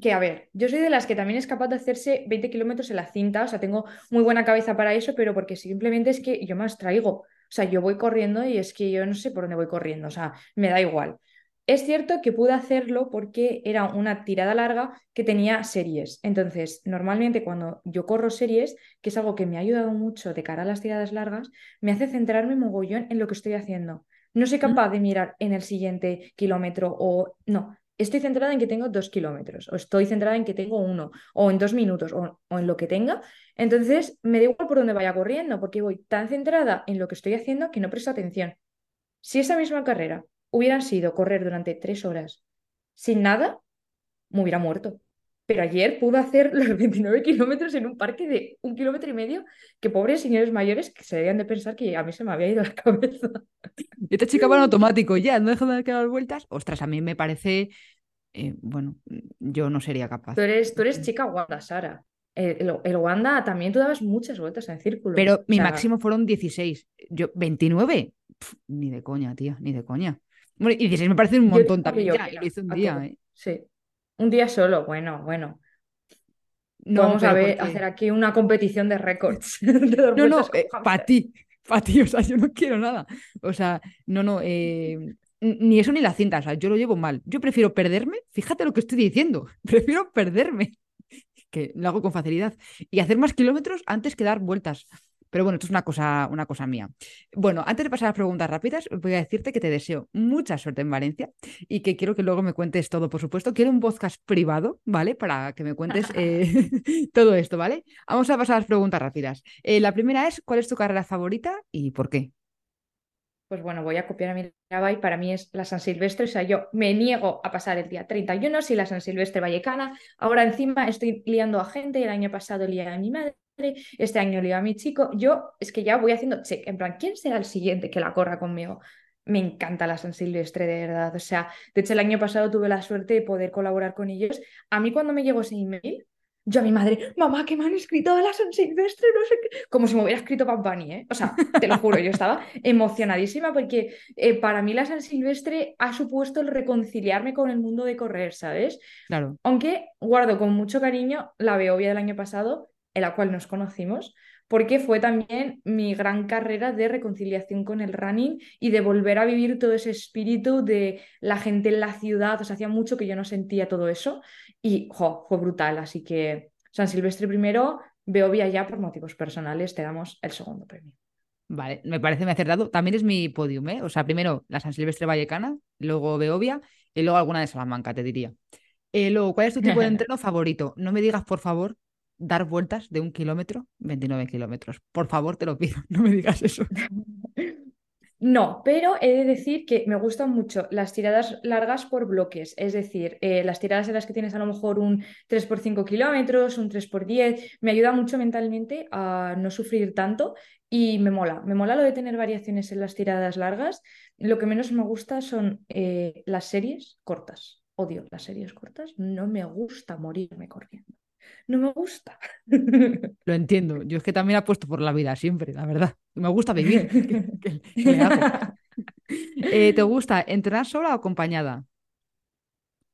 que, a ver, yo soy de las que también es capaz de hacerse 20 kilómetros en la cinta, o sea, tengo muy buena cabeza para eso, pero porque simplemente es que yo me abstraigo. O sea, yo voy corriendo y es que yo no sé por dónde voy corriendo, o sea, me da igual. Es cierto que pude hacerlo porque era una tirada larga que tenía series. Entonces, normalmente cuando yo corro series, que es algo que me ha ayudado mucho de cara a las tiradas largas, me hace centrarme mogollón en lo que estoy haciendo. No soy capaz de mirar en el siguiente kilómetro o no. Estoy centrada en que tengo dos kilómetros, o estoy centrada en que tengo uno, o en dos minutos, o, en lo que tenga. Entonces, me da igual por dónde vaya corriendo, porque voy tan centrada en lo que estoy haciendo que no presto atención. Si esa misma carrera hubieran sido correr durante tres horas sin nada, me hubiera muerto. Pero ayer pude hacer los 29 kilómetros en un parque de un kilómetro y medio, que pobres señores mayores que se debían de pensar que a mí se me había ido la cabeza. Esta chica va en automático, ya, no deja de dar vueltas. Ostras, a mí me parece, eh, bueno, yo no sería capaz. Tú eres, tú eres chica Wanda, Sara. El, el- Wanda también tú dabas muchas vueltas en círculo. Pero O mi sea, máximo fueron 16. Yo, 29, Pf, ni de coña, tía, ni de coña. Bueno, y 16 me parece un montón también yo ya, lo hice un día. ¿eh? Sí. Un día solo, bueno, bueno. No, Podemos a ver, hacer aquí una competición de récords. No, no, con para ti, para ti, o sea, yo no quiero nada. O sea, no, no, eh, ni eso ni la cinta, o sea, yo lo llevo mal. Yo prefiero perderme, fíjate lo que estoy diciendo, prefiero perderme, que lo hago con facilidad, y hacer más kilómetros antes que dar vueltas. Pero bueno, esto es una cosa, una cosa mía. Bueno, antes de pasar a las preguntas rápidas, voy a decirte que te deseo mucha suerte en Valencia y que quiero que luego me cuentes todo, por supuesto. Quiero un podcast privado, ¿vale? Para que me cuentes eh, todo esto, ¿vale? Vamos a pasar a las preguntas rápidas. Eh, la primera es, ¿cuál es tu carrera favorita y por qué? Pues bueno, voy a copiar a Miraba y para mí es la San Silvestre. O sea, yo me niego a pasar el día 31 si la San Silvestre Vallecana. Ahora encima estoy liando a gente. El año pasado lié a mi madre, este año lié a mi chico. Yo es que ya voy haciendo check. En plan, ¿quién será el siguiente que la corra conmigo? Me encanta la San Silvestre, de verdad. O sea, de hecho, el año pasado tuve la suerte de poder colaborar con ellos. A mí, cuando me llegó ese email, yo a mi madre, mamá, que me han escrito a la San Silvestre, no sé qué. Como si me hubiera escrito Bad Bunny, ¿eh? O sea, te lo juro, yo estaba emocionadísima porque eh, para mí la San Silvestre ha supuesto el reconciliarme con el mundo de correr, ¿sabes? Claro. Aunque guardo con mucho cariño la Beovia del año pasado, en la cual nos conocimos, porque fue también mi gran carrera de reconciliación con el running y de volver a vivir todo ese espíritu de la gente en la ciudad. O sea, hacía mucho que yo no sentía todo eso y jo, fue brutal. Así que San Silvestre primero, Beovia ya por motivos personales, te damos el segundo premio. Vale, me parece me acertado. También es mi podium, ¿eh? O sea, primero la San Silvestre Vallecana, luego Beovia y luego alguna de Salamanca, te diría. Eh, luego, ¿cuál es tu tipo de entreno favorito? No me digas, por favor, dar vueltas de un kilómetro, 29 kilómetros. Por favor, te lo pido, no me digas eso. No, pero he de decir que me gustan mucho las tiradas largas por bloques, es decir, eh, las tiradas en las que tienes a lo mejor un 3 por 5 kilómetros, un 3 por 10, me ayuda mucho mentalmente a no sufrir tanto y me mola, me mola lo de tener variaciones en las tiradas largas. Lo que menos me gusta son eh, las series cortas. Odio las series cortas, no me gusta morirme corriendo no me gusta. Lo entiendo. Yo es que también apuesto por la vida siempre, la verdad. Me gusta vivir. Eh, ¿Te gusta entrenar sola o acompañada?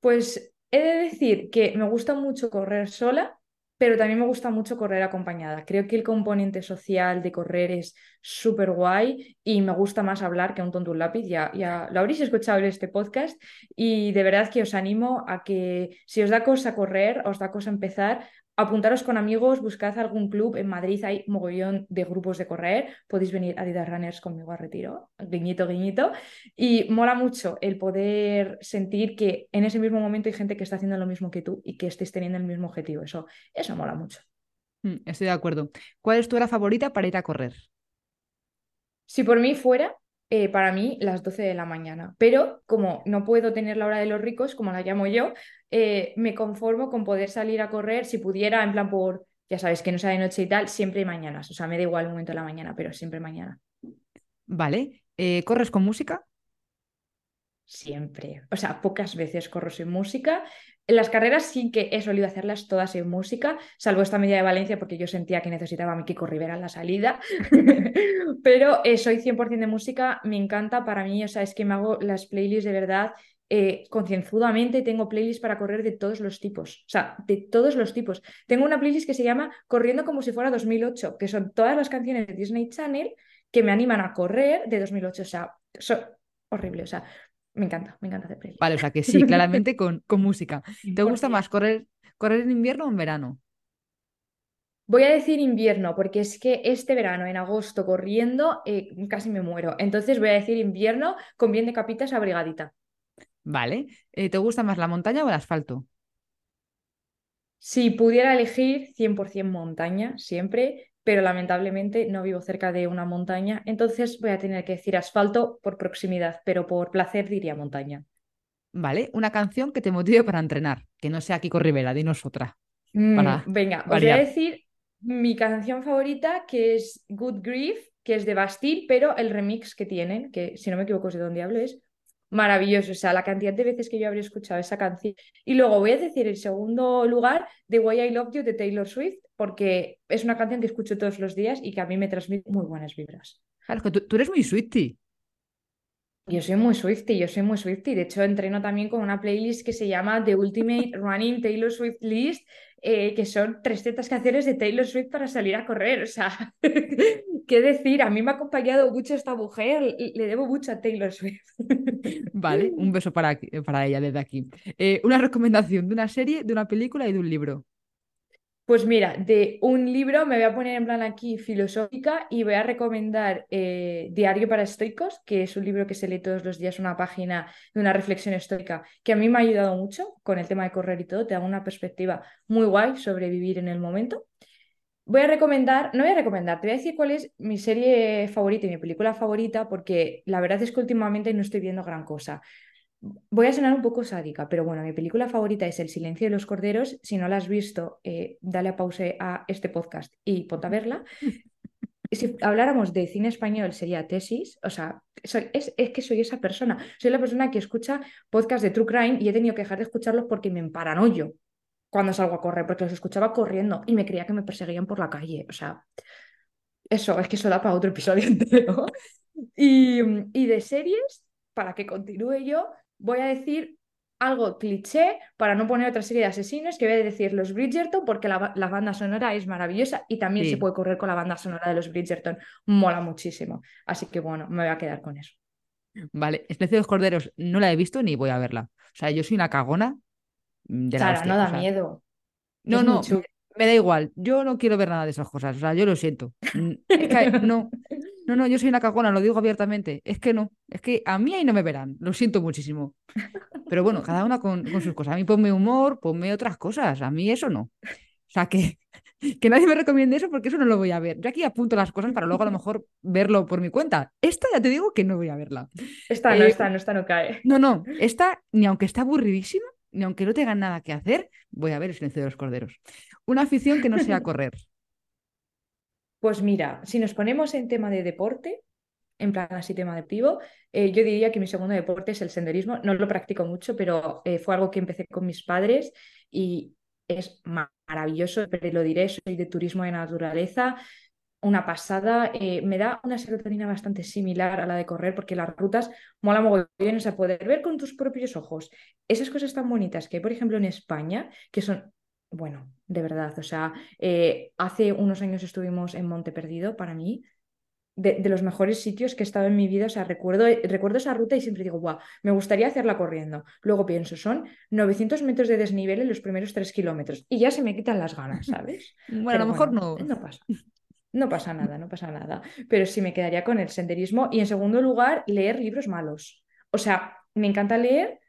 Pues he de decir que me gusta mucho correr sola, pero también me gusta mucho correr acompañada. Creo que el componente social de correr es súper guay y me gusta más hablar que un tonto un lápiz. Ya, ya lo habréis escuchado en este podcast y de verdad que os animo a que si os da cosa correr, os da cosa empezar, apuntaros con amigos, buscad algún club. En Madrid hay mogollón de grupos de correr. Podéis venir a Adidas Runners conmigo a retiro, guiñito, guiñito. Y mola mucho el poder sentir que en ese mismo momento hay gente que está haciendo lo mismo que tú y que estéis teniendo el mismo objetivo. Eso, eso mola mucho. Mm, estoy de acuerdo. ¿Cuál es tu hora favorita para ir a correr? Si por mí fuera, eh, para mí las 12 de la mañana. Pero como no puedo tener la hora de los ricos, como la llamo yo, eh, me conformo con poder salir a correr, si pudiera, en plan por, ya sabes, que no sea de noche y tal, siempre mañanas. O sea, me da igual el momento de la mañana, pero siempre mañana. Vale. Eh, ¿Corres con música? Siempre. O sea, pocas veces corro sin música. En las carreras sí que he solido hacerlas todas sin música, salvo esta media de Valencia porque yo sentía que necesitaba a mi Kiko Rivera en la salida. Pero eh, soy 100% de música, me encanta para mí, o sea, es que me hago las playlists de verdad eh, concienzudamente, tengo playlists para correr de todos los tipos, o sea, de todos los tipos. Tengo una playlist que se llama Corriendo como si fuera 2008, que son todas las canciones de Disney Channel que me animan a correr de 2008, o sea, son horrible, o sea, me encanta, me encanta hacer playlists. Vale, o sea que sí, claramente con, con música. ¿Te gusta más correr, correr en invierno o en verano? Voy a decir invierno, porque es que este verano, en agosto, corriendo, eh, casi me muero. Entonces voy a decir invierno con bien de capitas abrigadita. Vale. Eh, ¿Te gusta más la montaña o el asfalto? Si pudiera elegir, 100% montaña, siempre, pero lamentablemente no vivo cerca de una montaña, entonces voy a tener que decir asfalto por proximidad, pero por placer diría montaña. Vale, una canción que te motive para entrenar, que no sea Kiko Rivera, dinos otra. Mm, venga, os voy a decir mi canción favorita, que es Good Grief, que es de Bastille, pero el remix que tienen, que si no me equivoco es de Don Diablo, es maravilloso. O sea, la cantidad de veces que yo habría escuchado esa canción. Y luego voy a decir el segundo lugar, The Way I Love You de Taylor Swift, porque es una canción que escucho todos los días y que a mí me transmite muy buenas vibras. Claro, que tú, eres muy Swifty. Yo soy muy Swifty, yo soy muy Swifty. De hecho, entreno también con una playlist que se llama The Ultimate Running Taylor Swift List eh, que son 300 canciones de Taylor Swift para salir a correr. O sea, ¿qué decir? A mí me ha acompañado mucho esta mujer, le debo mucho a Taylor Swift. Vale, un beso para, para ella desde aquí. Eh, una recomendación de una serie, de una película y de un libro. Pues mira, de un libro me voy a poner en plan aquí filosófica y voy a recomendar eh, Diario para Estoicos, que es un libro que se lee todos los días, una página de una reflexión estoica, que a mí me ha ayudado mucho con el tema de correr y todo, te da una perspectiva muy guay sobre vivir en el momento. Voy a recomendar, no voy a recomendar, te voy a decir cuál es mi serie favorita y mi película favorita, porque la verdad es que últimamente no estoy viendo gran cosa. Voy a sonar un poco sádica, pero bueno, mi película favorita es El silencio de los corderos. Si no la has visto, eh, dale a pause a este podcast y ponte a verla. si habláramos de cine español sería tesis, o sea, es, que soy esa persona. Soy la persona que escucha podcast de True Crime y he tenido que dejar de escucharlos porque me emparanoyo. cuando salgo a correr, porque los escuchaba corriendo y me creía que me perseguían por la calle. O sea, eso, es que eso da para otro episodio entero. Y, y de series, para que continúe yo, voy a decir algo cliché para no poner otra serie de asesinos que voy a decir los Bridgerton porque la, la banda sonora es maravillosa y también Sí. se puede correr con la banda sonora de los Bridgerton. Mola muchísimo. Así que bueno, me voy a quedar con eso. Vale, Silencio de los Corderos no la he visto ni voy a verla. O sea, yo soy una cagona de la Sara, hostia. no da o sea, miedo. No, Es no, me, da igual. Yo no quiero ver nada de esas cosas. O sea, yo lo siento. Es que no, no, no, yo soy una cagona, lo digo abiertamente. Es que no, es que a mí ahí no me verán. Lo siento muchísimo. Pero bueno, cada una con, con sus cosas. A mí ponme humor, ponme otras cosas. A mí eso no. O sea, que, que nadie me recomiende eso porque eso no lo voy a ver. Yo aquí apunto las cosas para luego a lo mejor verlo por mi cuenta. Esta ya te digo que no voy a verla. Esta no, Eh, esta no, esta no cae. No, no, esta, ni aunque está aburridísima, ni aunque no tengan nada que hacer, voy a ver el silencio de los corderos. Una afición que no sea correr. Pues mira, si nos ponemos en tema de deporte, en plan así tema deportivo, eh, yo diría que mi segundo deporte es el senderismo. No lo practico mucho, pero eh, fue algo que empecé con mis padres y es ma- maravilloso, pero lo diré, soy de turismo de naturaleza, una pasada. eh, me da una serotonina bastante similar a la de correr porque las rutas mola mogollón, o sea, poder ver con tus propios ojos esas cosas tan bonitas que hay, por ejemplo, en España, que son, bueno, de verdad, o sea, eh, hace unos años estuvimos en Monte Perdido, para mí, de, de los mejores sitios que he estado en mi vida, o sea, recuerdo, recuerdo esa ruta y siempre digo, guau, me gustaría hacerla corriendo. Luego pienso, son 900 metros de desnivel en los primeros 3 kilómetros y ya se me quitan las ganas, ¿sabes? Bueno, a lo mejor bueno, no. no pasa. No pasa nada, no pasa nada. Pero sí me quedaría con el senderismo y en segundo lugar, leer libros malos. O sea, me encanta leer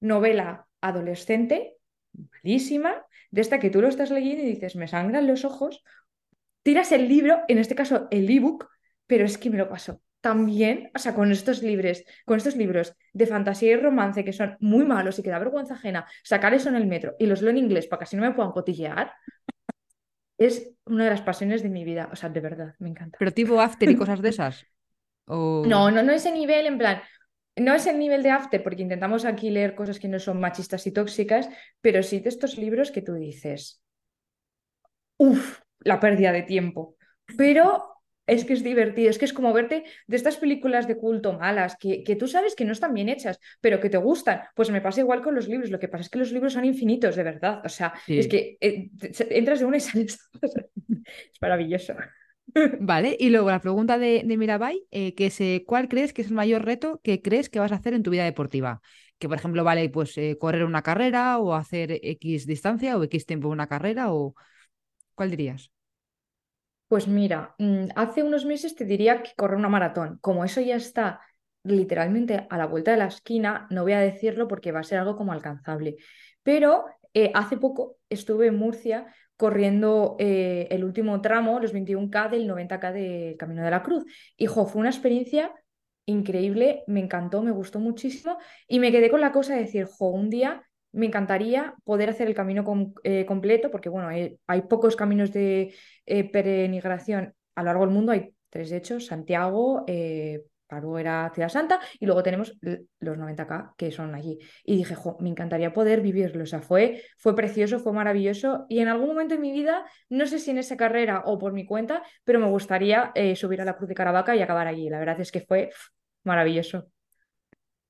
novela adolescente, malísima, de esta que tú lo estás leyendo y dices, me sangran los ojos, tiras el libro, en este caso el ebook, pero es que me lo paso tan bien, o sea, con estos libros, con estos libros de fantasía y romance que son muy malos y que da vergüenza ajena sacar eso en el metro y los leo en inglés para que así no me puedan cotillear, es una de las pasiones de mi vida, o sea, de verdad, me encanta. Pero tipo after y cosas de esas. O... No, no, no ese nivel, en plan, no es el nivel de after, porque intentamos aquí leer cosas que no son machistas y tóxicas, pero sí de estos libros que tú dices, uff, la pérdida de tiempo. Pero es que es divertido, es que es como verte de estas películas de culto malas, que, que tú sabes que no están bien hechas, pero que te gustan. Pues me pasa igual con los libros, lo que pasa es que los libros son infinitos, de verdad. O sea, es que eh, entras de una y sales. Es maravilloso. Vale, y luego la pregunta de, de Mirabai, eh, que es eh, ¿cuál crees que es el mayor reto que crees que vas a hacer en tu vida deportiva? Que por ejemplo, vale, pues eh, correr una carrera o hacer X distancia o X tiempo una carrera o ¿cuál dirías? Pues mira, mm, hace unos meses te diría que correr una maratón. Como eso ya está literalmente a la vuelta de la esquina, no voy a decirlo porque va a ser algo como alcanzable. Pero eh, hace poco estuve en Murcia corriendo eh, el último tramo, los 21K del 90K del Camino de la Cruz. Hijo, fue una experiencia increíble, me encantó, me gustó muchísimo y me quedé con la cosa de decir, jo, un día me encantaría poder hacer el camino eh, completo, porque bueno, hay, hay pocos caminos de eh, peregrinación a lo largo del mundo, hay tres de hecho, Santiago, eh, Parú era Ciudad Santa, y luego tenemos los 90K que son allí. Y dije, jo, me encantaría poder vivirlo, o sea, fue, fue precioso, fue maravilloso, y en algún momento de mi vida, no sé si en esa carrera o por mi cuenta, pero me gustaría eh, subir a la Cruz de Caravaca y acabar allí. La verdad es que fue maravilloso.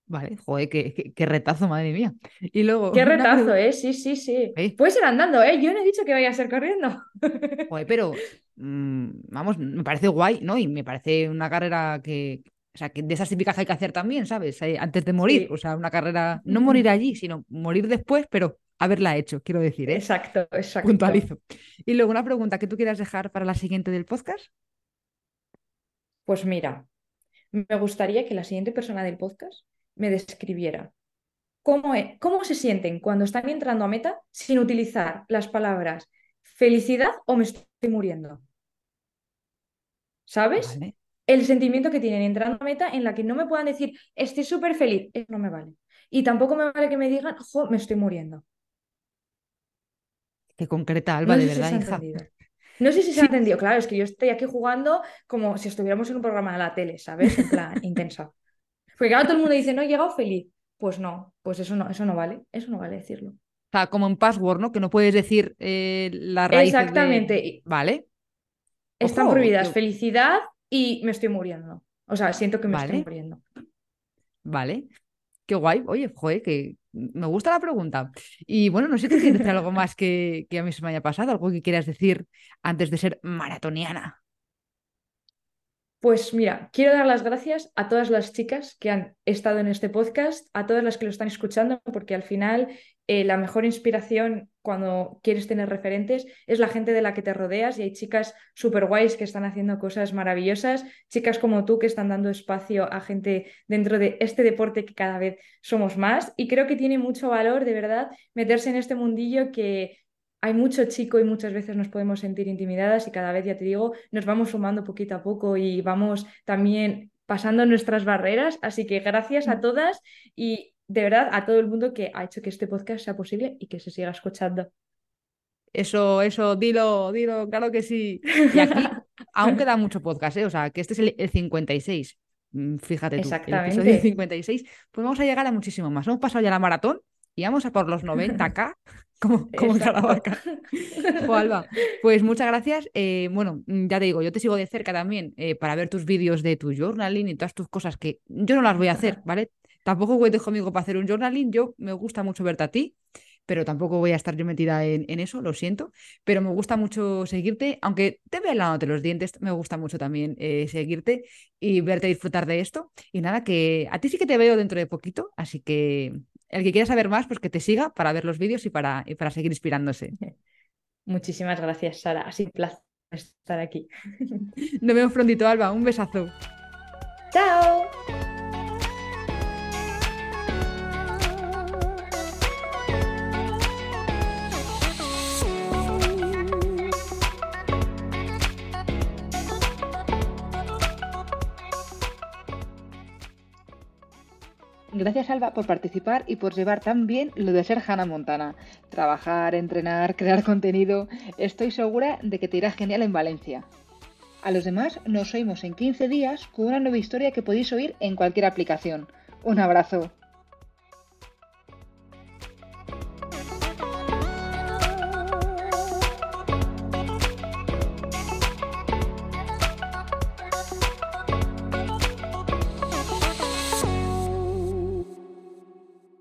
Vale, joder, qué, qué- qué retazo, madre mía. Y luego, Qué retazo, ¿eh? Sí, sí, sí. Eh, Puedes ir andando, ¿eh? Yo no he dicho que vaya a ser corriendo. joder, pero mm, vamos, me parece guay, ¿no? Y me parece una carrera que, o sea, que de esas típicas hay que hacer también, ¿sabes? Eh, antes de morir, Sí. o sea, una carrera, no morir allí, sino morir después, pero haberla hecho, quiero decir, ¿eh? Exacto, exacto. Puntualizo. Y luego una pregunta que tú quieras dejar para la siguiente del podcast. Pues mira, me gustaría que la siguiente persona del podcast me describiera cómo, e- cómo se sienten cuando están entrando a meta sin utilizar las palabras felicidad o me estoy muriendo. ¿Sabes? Vale. El sentimiento que tienen entrando a meta en la que no me puedan decir estoy súper feliz, eso no me vale. Y tampoco me vale que me digan, jo, me estoy muriendo. Que concreta, Alba, No de sé si verdad, hija. No sé si se ha entendido. Claro, es que yo estoy aquí jugando como si estuviéramos en un programa de la tele, ¿sabes? En plan, intensa. Porque claro, todo el mundo dice, no, he llegado feliz. Pues no, pues eso no, eso no vale. Eso no vale decirlo. O sea, como en password, ¿no? Que no puedes decir eh, la raíz. Exactamente. Vale. Están prohibidas felicidad y me estoy muriendo. O sea, siento que me estoy muriendo. Vale. Qué guay. Oye, joder, que me gusta la pregunta. Y bueno, no sé si tienes algo más que, que a mí se me haya pasado, algo que quieras decir antes de ser maratoniana. Pues mira, quiero dar las gracias a todas las chicas que han estado en este podcast, a todas las que lo están escuchando, porque al final eh, la mejor inspiración cuando quieres tener referentes es la gente de la que te rodeas y hay chicas súper guays que están haciendo cosas maravillosas, chicas como tú que están dando espacio a gente dentro de este deporte que cada vez somos más y creo que tiene mucho valor de verdad meterse en este mundillo que hay mucho chico y muchas veces nos podemos sentir intimidadas y cada vez, ya te digo, nos vamos sumando poquito a poco y vamos también pasando nuestras barreras. Así que gracias a mm. todas y de verdad a todo el mundo que ha hecho que este podcast sea posible y que se siga escuchando. Eso, eso, dilo, dilo, claro que sí. Y aquí aún queda mucho podcast, ¿eh? o sea, que este es el, 56. Mm, fíjate tú, Exactamente. el episodio 56. Pues vamos a llegar a muchísimo más. Hemos pasado ya la maratón y vamos a por los 90k como, como vaca. Alba, pues muchas gracias. Eh, bueno, mm, ya te digo, yo te sigo de cerca también eh, para ver tus vídeos de tu journaling y todas tus cosas que yo no las voy a hacer, ¿vale? Tampoco cuentes conmigo para hacer un journaling. Yo me gusta mucho verte a ti, pero tampoco voy a estar yo metida en, eso, lo siento. Pero me gusta mucho seguirte, aunque te vea de los dientes, me gusta mucho también eh, seguirte y verte disfrutar de esto. Y nada, que a ti sí que te veo dentro de poquito, así que el que quiera saber más, pues que te siga para ver los vídeos y para, y para seguir inspirándose. Muchísimas gracias, Sara. Ha sido un placer estar aquí. Nos vemos prontito, Alba. Un besazo. Chao. Gracias Alba por participar y por llevar tan bien lo de ser Hannah Montana. Trabajar, entrenar, crear contenido. Estoy segura de que te irá genial en Valencia. A los demás nos oímos en 15 días con una nueva historia que podéis oír en cualquier aplicación. Un abrazo.